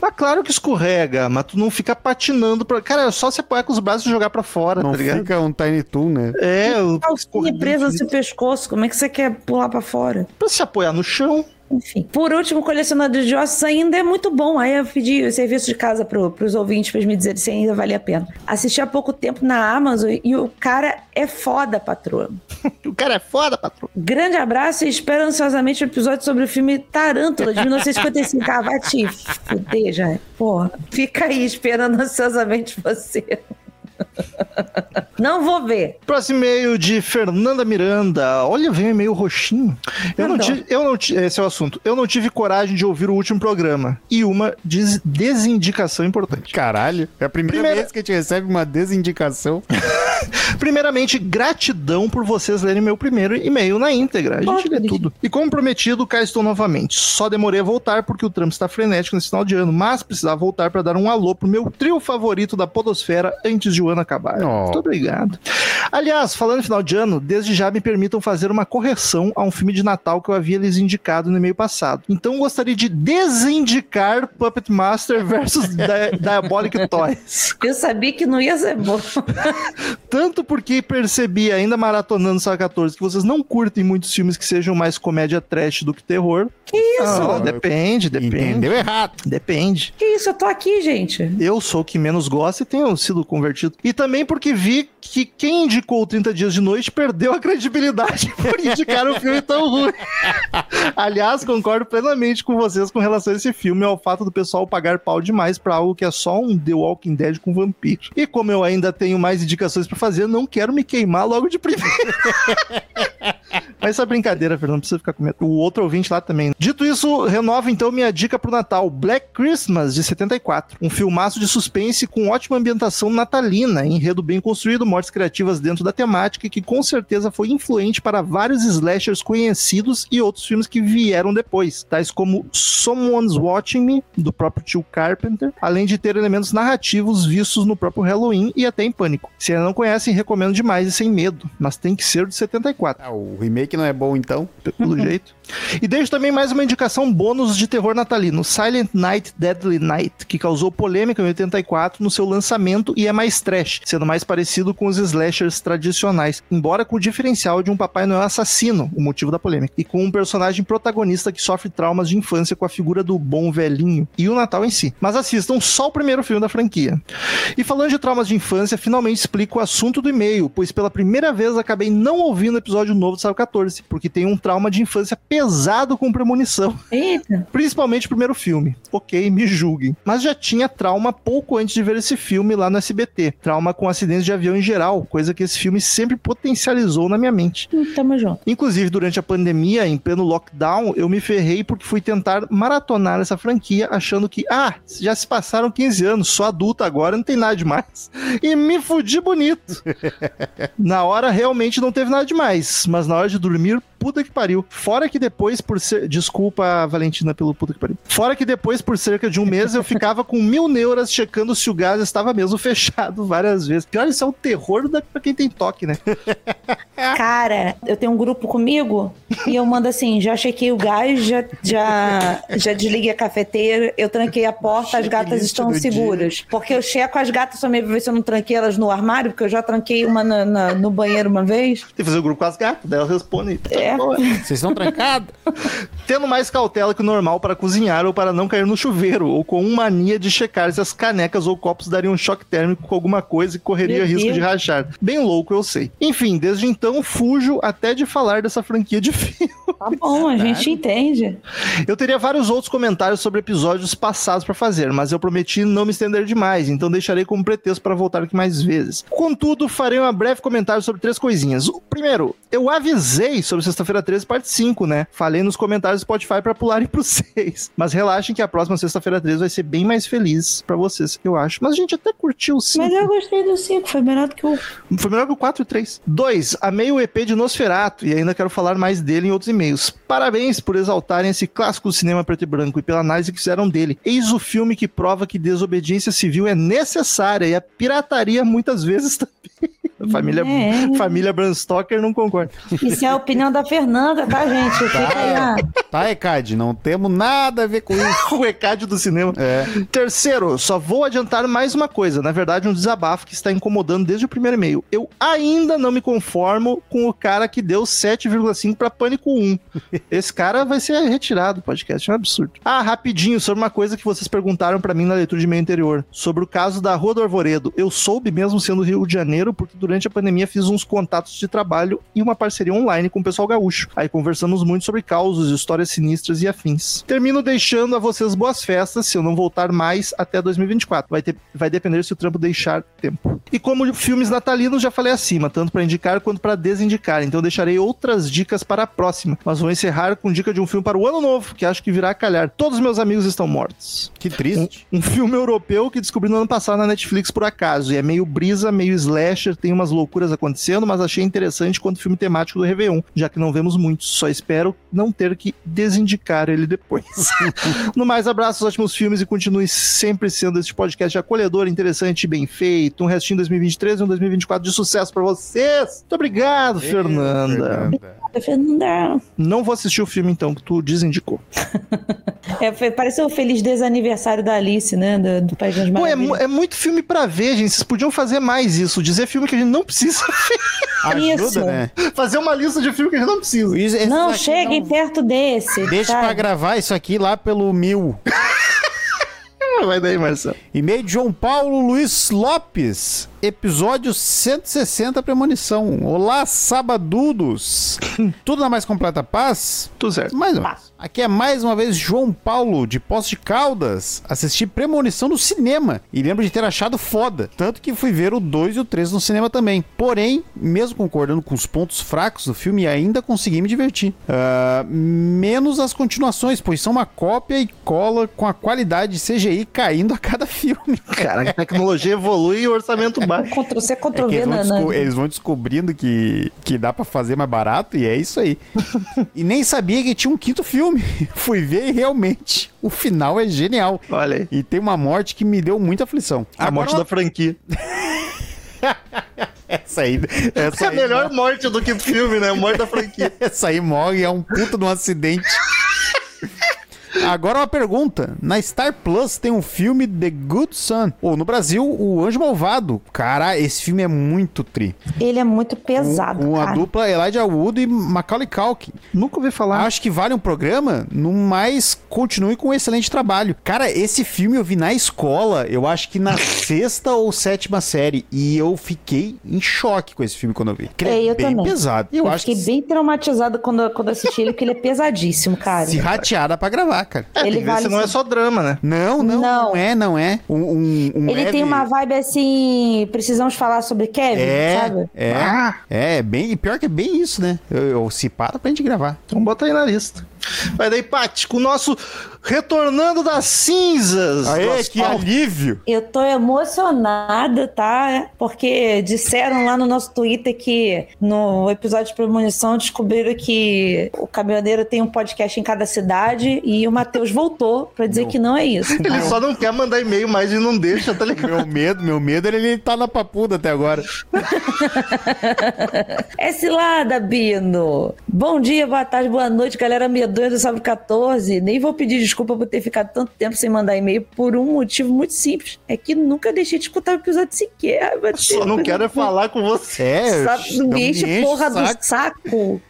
Mas claro que escorrega, mas tu não fica patinando. Pra... Cara, é só se apoiar com os braços e jogar pra fora, Não tá ligado? fica um Tiny Toon, né? É, o Calcinha presa no seu pescoço, como é que você quer pular para fora? Pra se apoiar no chão. Enfim. Por último, colecionador de ossos ainda é muito bom. Aí eu pedi o serviço de casa pro, pros ouvintes pra me dizerem se ainda valia a pena. Assisti há pouco tempo na Amazon e o cara é foda, patroa. O cara é foda, patrão. Grande abraço e espero ansiosamente o episódio sobre o filme Tarântula de 1955. Ah, vai te fuder, já. Porra. Fica aí esperando ansiosamente você. Não vou ver. Próximo e-mail de Fernanda Miranda. Olha, vem um e-mail roxinho. Eu não, tive, eu não Esse é o assunto. Eu não tive coragem de ouvir o último programa. E uma des- desindicação importante. Caralho, é a primeira Primeira- vez que a gente recebe uma desindicação. Primeiramente, gratidão por vocês lerem meu primeiro e-mail na íntegra. A gente Pode, lê tudo. E como prometido, cá estou novamente. Só demorei a voltar porque o trampo está frenético nesse final de ano, mas precisava voltar para dar um alô pro meu trio favorito da podosfera antes de o ano acabar. Oh. Muito obrigado. Aliás, falando em final de ano, desde já me permitam fazer uma correção a um filme de Natal que eu havia lhes indicado no e-mail passado. Então gostaria de desindicar Puppet Master versus Di- Diabolic Toys. Eu sabia que não ia ser bom. Tanto porque percebi, ainda maratonando Saga 14, que vocês não curtem muitos filmes que sejam mais comédia trash do que terror. Que isso? Não, depende, depende. Entendeu errado. Depende. Que isso? Eu tô aqui, gente. Eu sou o que menos gosta e tenho sido convertido. E também porque vi que quem indicou 30 Dias de Noite perdeu a credibilidade por indicar um filme tão ruim. Aliás, concordo plenamente com vocês com relação a esse filme ao fato do pessoal pagar pau demais pra algo que é só um The Walking Dead com vampiro. E como eu ainda tenho mais indicações pra fazer, não quero me queimar logo de primeira. Mas essa brincadeira, Fernando, não precisa ficar com medo. O outro ouvinte lá também. Dito isso, renovo então minha dica pro Natal: Black Christmas, de 74. Um filmaço de suspense com ótima ambientação natalina, enredo bem construído, mortes criativas dentro da temática, que com certeza foi influente para vários slashers conhecidos e outros filmes que vieram depois, tais como Someone's Watching Me, do próprio Tio Carpenter, além de ter elementos narrativos vistos no próprio Halloween e até em Pânico. Se ainda não conhecem, recomendo demais e sem medo, mas tem que ser de 74. Ah, o remake não é bom, então. pelo jeito. E deixo também mais uma indicação bônus de terror natalino, Silent Night, Deadly Night, que causou polêmica em 84 no seu lançamento e é mais trash, sendo mais parecido com os slashers tradicionais, embora com o diferencial de um Papai Noel assassino, o motivo da polêmica, e com um personagem protagonista que sofre traumas de infância com a figura do bom velhinho e o Natal em si. Mas assistam só o primeiro filme da franquia. E falando de traumas de infância, finalmente explico o assunto do e-mail, pois pela primeira vez acabei não ouvindo o episódio novo do Sábado 14, porque tem um trauma de infância pesado com premonição. Eita. Principalmente o primeiro filme. Ok, me julguem. Mas já tinha trauma pouco antes de ver esse filme lá no SBT. Trauma com acidentes de avião em geral, coisa que esse filme sempre potencializou na minha mente. Tamo junto. Inclusive, durante a pandemia, em pleno lockdown, eu me ferrei porque fui tentar maratonar essa franquia, achando que, ah, já se passaram 15 anos, sou adulta agora, não tem nada demais. E me fudi bonito. na hora, realmente não teve nada demais, mas na hora de dormir, puta que pariu. Fora que depois, por ser. Desculpa, Valentina, pelo puta que pariu. Fora que depois, por cerca de um mês, eu ficava com mil neuras checando se o gás estava mesmo fechado várias vezes. Cara, isso é o terror da, pra quem tem toque, né? Cara, eu tenho um grupo comigo e eu mando assim: já chequei o gás, já, já, já desliguei a cafeteira, eu tranquei a porta, as gatas estão do dia. seguras. Porque eu checo as gatas também pra ver se eu não tranquei elas no armário, porque eu já tranquei uma na- na- no banheiro uma vez. Tem que fazer o grupo com as gatas, daí elas respondem. É. Vocês estão trancados? Tendo mais cautela que o normal para cozinhar ou para não cair no chuveiro, ou com mania de checar se as canecas ou copos dariam um choque térmico com alguma coisa e correria Meu risco Deus. de rachar. Bem louco, eu sei. Enfim, desde então fujo até de falar dessa franquia de filme. Tá bom, a gente entende. Eu teria vários outros comentários sobre episódios passados para fazer, mas eu prometi não me estender demais, então deixarei como pretexto para voltar aqui mais vezes. Contudo, farei um breve comentário sobre três coisinhas. O primeiro, eu avisei sobre Sexta-feira 13, parte 5, né? Falei nos comentários do Spotify para pularem pro 6. Mas relaxem que a próxima Sexta-feira 13 vai ser bem mais feliz para vocês, eu acho. Mas a gente até curtiu o 5. Mas eu gostei do 5, foi melhor do que o. Foi melhor que o 4 e 3. 2. Amei o EP de Nosferato e ainda quero falar mais dele em outros e-mails. Parabéns por exaltarem esse clássico do cinema preto e branco e pela análise que fizeram dele. Eis o filme que prova que desobediência civil é necessária e a pirataria muitas vezes também. A família, É. família Bram Stoker não concorda. Isso é a opinião da Fernanda, tá, gente? Fica aí, ó. Tá, Ecad, não temos nada a ver com isso. o ECAD do cinema. É. Terceiro, só vou adiantar mais uma coisa. Na verdade, um desabafo que está incomodando desde o primeiro e-mail. Eu ainda não me conformo com o cara que deu 7,5 para Pânico 1. Esse cara vai ser retirado do podcast, é um absurdo. Ah, rapidinho, sobre uma coisa que vocês perguntaram para mim na leitura de e-mail anterior. Sobre o caso da Rua do Arvoredo. Eu soube mesmo sendo Rio de Janeiro, porque durante a pandemia fiz uns contatos de trabalho e uma parceria online com o pessoal gaúcho. Aí conversamos muito sobre causos, histórias sinistras e afins. Termino deixando a vocês boas festas, se eu não voltar mais até 2024. Vai, ter, vai depender se o trampo deixar tempo. E como filmes natalinos, já falei acima, tanto para indicar quanto para desindicar. Então deixarei outras dicas para a próxima. Mas vou encerrar com dica de um filme para o ano novo, que acho que virá a calhar. Todos meus amigos estão mortos. Que triste. Um filme europeu que descobri no ano passado na Netflix por acaso. E é meio brisa, meio slasher, tem umas loucuras acontecendo, mas achei interessante quanto filme temático do Réveillon, já que não vemos muitos. Só espero não ter que desindicar ele depois. no mais, abraços, ótimos filmes e continue sempre sendo este podcast acolhedor, interessante e bem feito. Um restinho 2023 e um 2024 de sucesso pra vocês. Muito obrigado, Ê, Fernanda. Fernanda. Não vou assistir o filme então, que tu desindicou. É, pareceu o feliz desaniversário da Alice, né? Do, do País das Pô, é, Maravilhas. é muito filme pra ver, gente. Vocês podiam fazer mais isso. Dizer filme que a gente não precisa Ajuda, Isso. né? fazer uma lista de filme que a gente não precisa. Isso- esse Não, cheguem não- perto desse. Deixa sabe? pra gravar isso aqui lá pelo mil. Vai daí, Marcelo. E-mail de João Paulo Luiz Lopes. Episódio 160 Premonição. Olá, sabadudos. Tudo na mais completa paz? Tudo certo. Mais ou menos. Aqui é mais uma vez João Paulo, de Poços de Caldas. Assisti Premonição no cinema e lembro de ter achado foda. Tanto que fui ver o 2 e o 3 no cinema também. Porém, mesmo concordando com os pontos fracos do filme, ainda consegui me divertir. Ah, menos as continuações, pois são uma cópia e cola com a qualidade de CGI caindo a cada filme. Cara, a tecnologia evolui e o orçamento baixa. Ctrl C, É Ctrl que V, eles, vão né? né? eles vão descobrindo que, que dá pra fazer mais barato e é isso aí. e nem sabia que tinha um quinto filme. Fui ver e realmente o final é genial. Olha aí. E tem uma morte que me deu muita aflição. A morte da franquia. Essa aí. Essa É a aí melhor morte do que filme, né? Morte da franquia. Essa aí morre, é um puto de um acidente. Agora uma pergunta. Na Star Plus tem um filme The Good Son. Ou no Brasil, O Anjo Malvado. Cara, esse filme é muito tri. Ele é muito pesado, Com a cara. dupla Elijah Wood e Macaulay Culkin. Nunca ouvi falar. Acho que vale um programa, no mais continue com um excelente trabalho. Cara, esse filme eu vi na escola, eu acho que na sexta ou sétima série, e eu fiquei em choque com esse filme quando eu vi. Ele É, eu bem também. pesado. Eu, Eu, acho fiquei que bem traumatizada quando, quando assisti ele, porque ele é pesadíssimo, cara. se ratear dá pra gravar, cara. É, tem ele vale se não é só drama, né? Não, não, não, Não. é, não é. Um, um, um Ele leve- tem uma vibe assim. Precisamos falar sobre Kevin, É, sabe? é, Ah. é, bem, e pior que é bem isso, né? Eu, eu se para pra gente gravar. Então bota aí na lista. Vai daí, Paty, com o nosso Retornando das Cinzas. Aê, Nosso que pau. alívio! Eu tô emocionada, tá? Porque disseram lá no nosso Twitter que no episódio de premonição descobriram que o caminhoneiro tem um podcast em cada cidade e o Matheus voltou pra dizer Não. que não é isso. Ele só não quer mandar e-mail mais e não deixa, tá ligado? Meu medo, meu medo, ele, ele tá na papuda até agora. É cilada, Bino! Bom dia, boa tarde, boa noite, galera medonha do Sábado 14. Nem vou pedir desculpa por ter ficado tanto tempo sem mandar e-mail por um motivo muito simples. É que nunca deixei de escutar o episódio sequer. Meu Só não quero é falar com você. Sabe, não me enche porra saco. do saco.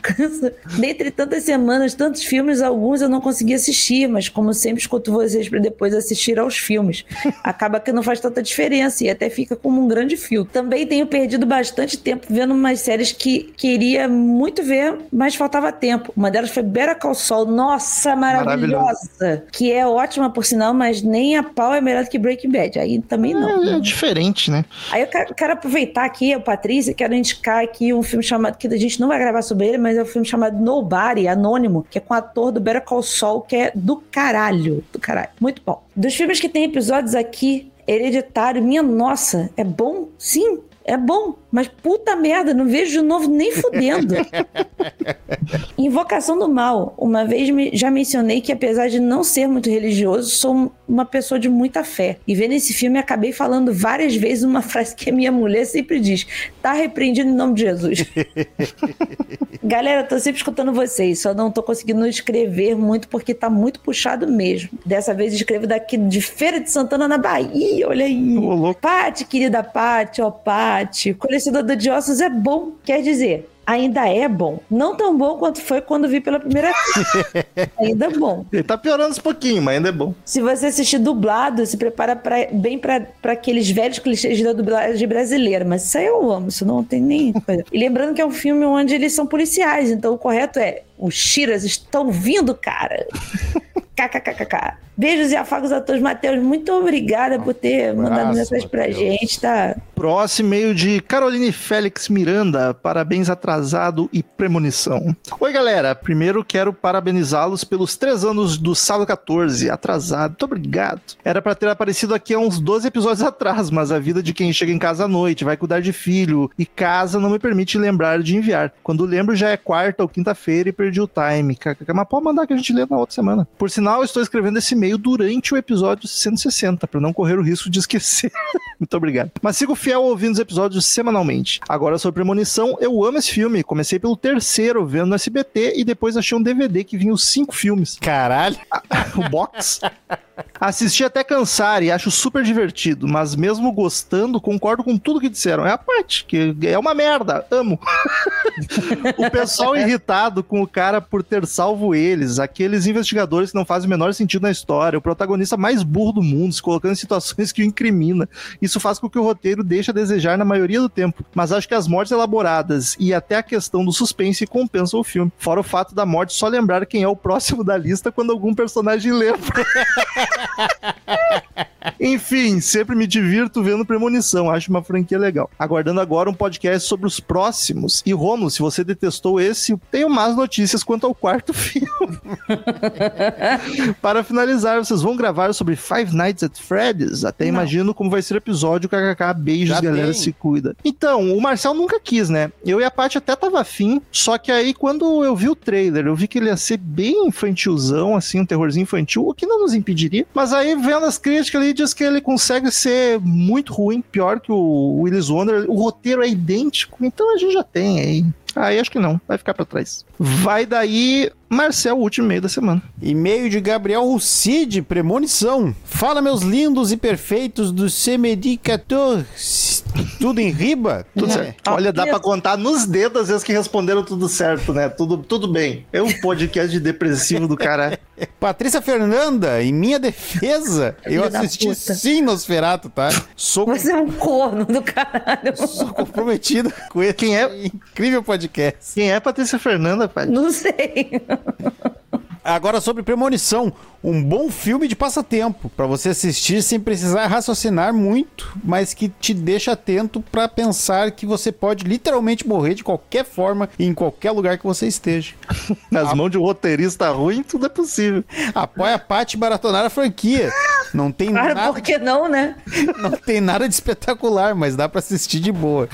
Dentre tantas semanas, tantos filmes, alguns eu não consegui assistir, mas como sempre escuto vocês para depois assistir aos filmes. Acaba que não faz tanta diferença e até fica como um grande fio. Também tenho perdido bastante tempo vendo umas séries que queria muito ver, mas faltava tempo. Uma delas foi Better Call Saul. Nossa, maravilhosa! Que é ótima por sinal, mas nem a pau é melhor do que Breaking Bad. Aí também não. É, é diferente, né? Aí eu quero, quero aproveitar aqui, o Patrícia, quero indicar aqui um filme chamado, que a gente não vai gravar sobre ele, mas é um filme chamado Nobody, Anônimo, que é com o ator do Better Call Saul, que é do caralho, do caralho. Muito bom. Dos filmes que tem episódios aqui, Hereditário, minha nossa, é bom? Sim, é bom, mas puta merda, não vejo de novo nem fudendo. Invocação do Mal. Uma vez já mencionei que, apesar de não ser muito religioso, sou uma pessoa de muita fé. E vendo esse filme, acabei falando várias vezes uma frase que a minha mulher sempre diz: tá repreendido em nome de Jesus. Galera, tô sempre escutando vocês, só não tô conseguindo escrever muito porque tá muito puxado mesmo. Dessa vez escrevo daqui de Feira de Santana, na Bahia, olha aí. Pati, querida Pati, ó Pati, colecionador de ossos é bom, quer dizer, ainda é bom. Não tão bom quanto foi quando vi pela primeira vez. ainda é bom. Ele tá piorando um pouquinho, mas ainda é bom. Se você assistir dublado, se prepara pra, bem pra pra aqueles velhos clichês da dublagem brasileira. Mas isso aí eu amo, isso não tem nem coisa. E lembrando que é um filme onde eles são policiais, então o correto é: os Shiras estão vindo, cara. KKKKK. Beijos e afagos a todos. Matheus, muito obrigada por ter mandado abraço, mensagem pra gente, tá? Próximo e-mail de Caroline Félix Miranda. Parabéns atrasado e premonição. Oi, galera. Primeiro quero parabenizá-los pelos três anos do Sábado 14. Atrasado. Muito obrigado. Era pra ter aparecido aqui há uns 12 episódios atrás, mas a vida de quem chega em casa à noite, vai cuidar de filho e casa não me permite lembrar de enviar. Quando lembro já é quarta ou quinta-feira e perdi o time. KKK. Mas pode mandar que a gente lê na outra semana. Por sinal, estou escrevendo esse e-mail durante o episódio 160, para não correr o risco de esquecer. Muito obrigado. Mas sigo fiel ouvindo os episódios semanalmente. Agora sobre Premonição, eu amo esse filme. Comecei pelo terceiro, vendo no SBT, e depois achei um DVD que vinha os cinco filmes. Caralho. o box. Assisti até cansar e acho super divertido, mas mesmo gostando, concordo com tudo que disseram. É a parte, que é uma merda, amo. o pessoal irritado com o cara por ter salvo eles, aqueles investigadores que não fazem o menor sentido na história, o protagonista mais burro do mundo, se colocando em situações que o incrimina. Isso faz com que o roteiro deixe a desejar na maioria do tempo, mas acho que as mortes elaboradas e até a questão do suspense compensam o filme. Fora o fato da morte só lembrar quem é o próximo da lista quando algum personagem lembra. Enfim, sempre me divirto vendo Premonição, acho uma franquia legal. Aguardando agora um podcast sobre os próximos. E Romulo, se você detestou esse, tenho más notícias quanto ao quarto filme. Para finalizar, vocês vão gravar sobre Five Nights at Freddy's? Até imagino como vai ser o episódio, kkk, beijos, Já galera, tem. se cuida. Então, o Marcel nunca quis, né? Eu e a Paty até tava afim, só que aí quando eu vi o trailer, eu vi que ele ia ser bem infantilzão, assim, um terrorzinho infantil, o que não nos impediria. Mas aí, vendo as críticas ali, diz que ele consegue ser muito ruim, pior que o Willis Wonder. O roteiro é idêntico, então a gente já tem aí. Aí acho que não, vai ficar pra trás. Vai daí, Marcel, o último meio da semana. E-mail de Gabriel Rucide, premonição. Fala, meus lindos e perfeitos do CMD14. Tudo em riba? Tudo É. certo. Olha, dá pra contar nos dedos as vezes que responderam tudo certo, né? Tudo, tudo bem. É um podcast de depressivo do cara. Patrícia Fernanda, em minha defesa, eu assisti sim Nosferato, tá? Sou, Você é um corno do caralho. sou comprometido com esse Quem é? incrível podcast. Quem é Patrícia Fernanda, pai? Não sei. Agora sobre Premonição, um bom filme de passatempo pra você assistir sem precisar raciocinar muito, mas que te deixa atento pra pensar que você pode literalmente morrer de qualquer forma e em qualquer lugar que você esteja. Nas mãos de um roteirista ruim, tudo é possível. Apoia a Paty maratonar a franquia. Não tem Cara, nada por que não, né? Não tem nada de espetacular, mas dá pra assistir de boa.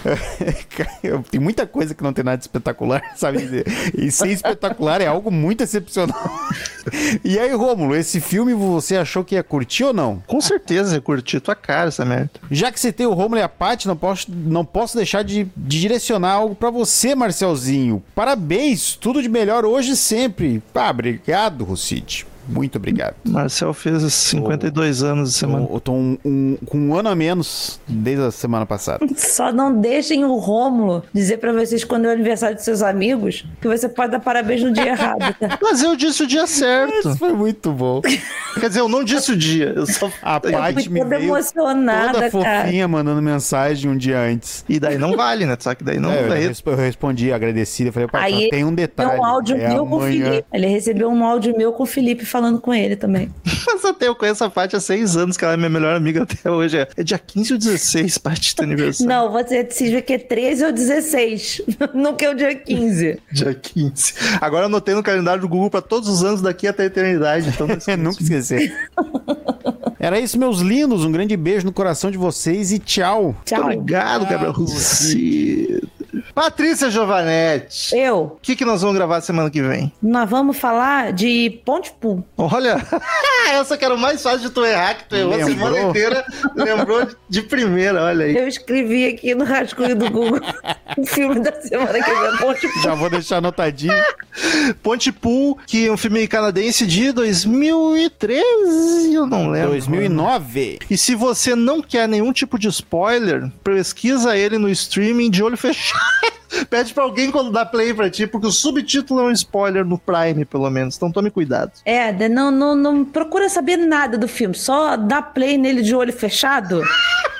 tem muita coisa que não tem nada de espetacular, sabe? E ser espetacular é algo muito excepcional. E aí, Rômulo, esse filme você achou que ia curtir ou não? Com certeza eu curti tua cara essa merda. Já que você tem o Rômulo e a Paty, não posso, não posso deixar de, de direcionar algo pra você, Marcelzinho. Parabéns, tudo de melhor hoje e sempre. Ah, obrigado, Rossite. Muito obrigado. Marcel fez 52 anos de semana. Eu, eu tô um- um- com um ano a menos desde a semana passada. Só não deixem o Rômulo dizer pra vocês quando é o aniversário de seus amigos que você pode dar parabéns no dia errado, tá? Mas eu disse o dia certo. Isso foi muito bom. Quer dizer, eu não disse o dia. Eu só... A fui Paty me toda veio emocionada, toda cara. fofinha mandando mensagem um dia antes. E daí não vale, né? Só que daí não É, eu, daí... eu respondi agradecido. Eu falei, só tem um detalhe. Um áudio é meu com o amanhã. Felipe. Ele recebeu um áudio meu com o Felipe falando com ele também. Mas até eu conheço a Paty há seis anos, que ela é minha melhor amiga até hoje. É, é dia 15 ou 16, Paty, teu aniversário. Não, você decide que é 13 ou 16. Não que é o dia 15. Dia 15. Agora eu anotei no calendário do Google pra todos os anos daqui até a eternidade. Então não. Nunca esquecer. Era isso, meus lindos. Um grande beijo no coração de vocês e tchau. Tchau. Muito obrigado, Gabriel Russi. Patrícia Giovanetti. Eu, O que, que nós vamos gravar semana que vem? nós vamos falar de Ponte Pum. Olha, essa que era o mais fácil de tu errar, que tu errou a Lembrou? semana inteira. Lembrou de primeira, olha aí. Eu escrevi aqui no rascunho do Google o filme da semana que vem, Ponte Pum. Já vou deixar anotadinho. Ponte Pool, que é um filme canadense de 2013, eu não lembro. 2009. E se você não quer nenhum tipo de spoiler, pesquisa ele no streaming de olho fechado. Pede pra alguém quando dá play pra ti, porque o subtítulo é um spoiler no Prime, pelo menos. Então tome cuidado. É, não, não, não procura saber nada do filme, só dá play nele de olho fechado.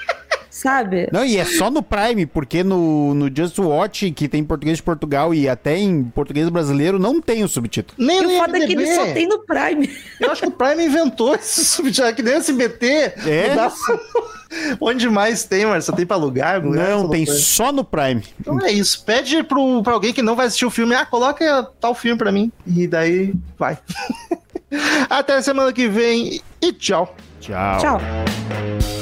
Sabe? Não, e é só no Prime, porque no, no Just Watch, que tem em português de Portugal e até em português brasileiro, não tem o subtítulo. Nem E o foda é que ele só tem no Prime. Eu acho que o Prime inventou esse subtítulo, que nem o SBT. É? Onde mais tem, Marcelo? Tem pra alugar? Não, tem loucura. só no Prime. Então é isso. Pede pro, pra alguém que não vai assistir o filme, ah, coloca tal filme pra mim. E daí vai. Até semana que vem e tchau. Tchau. Tchau.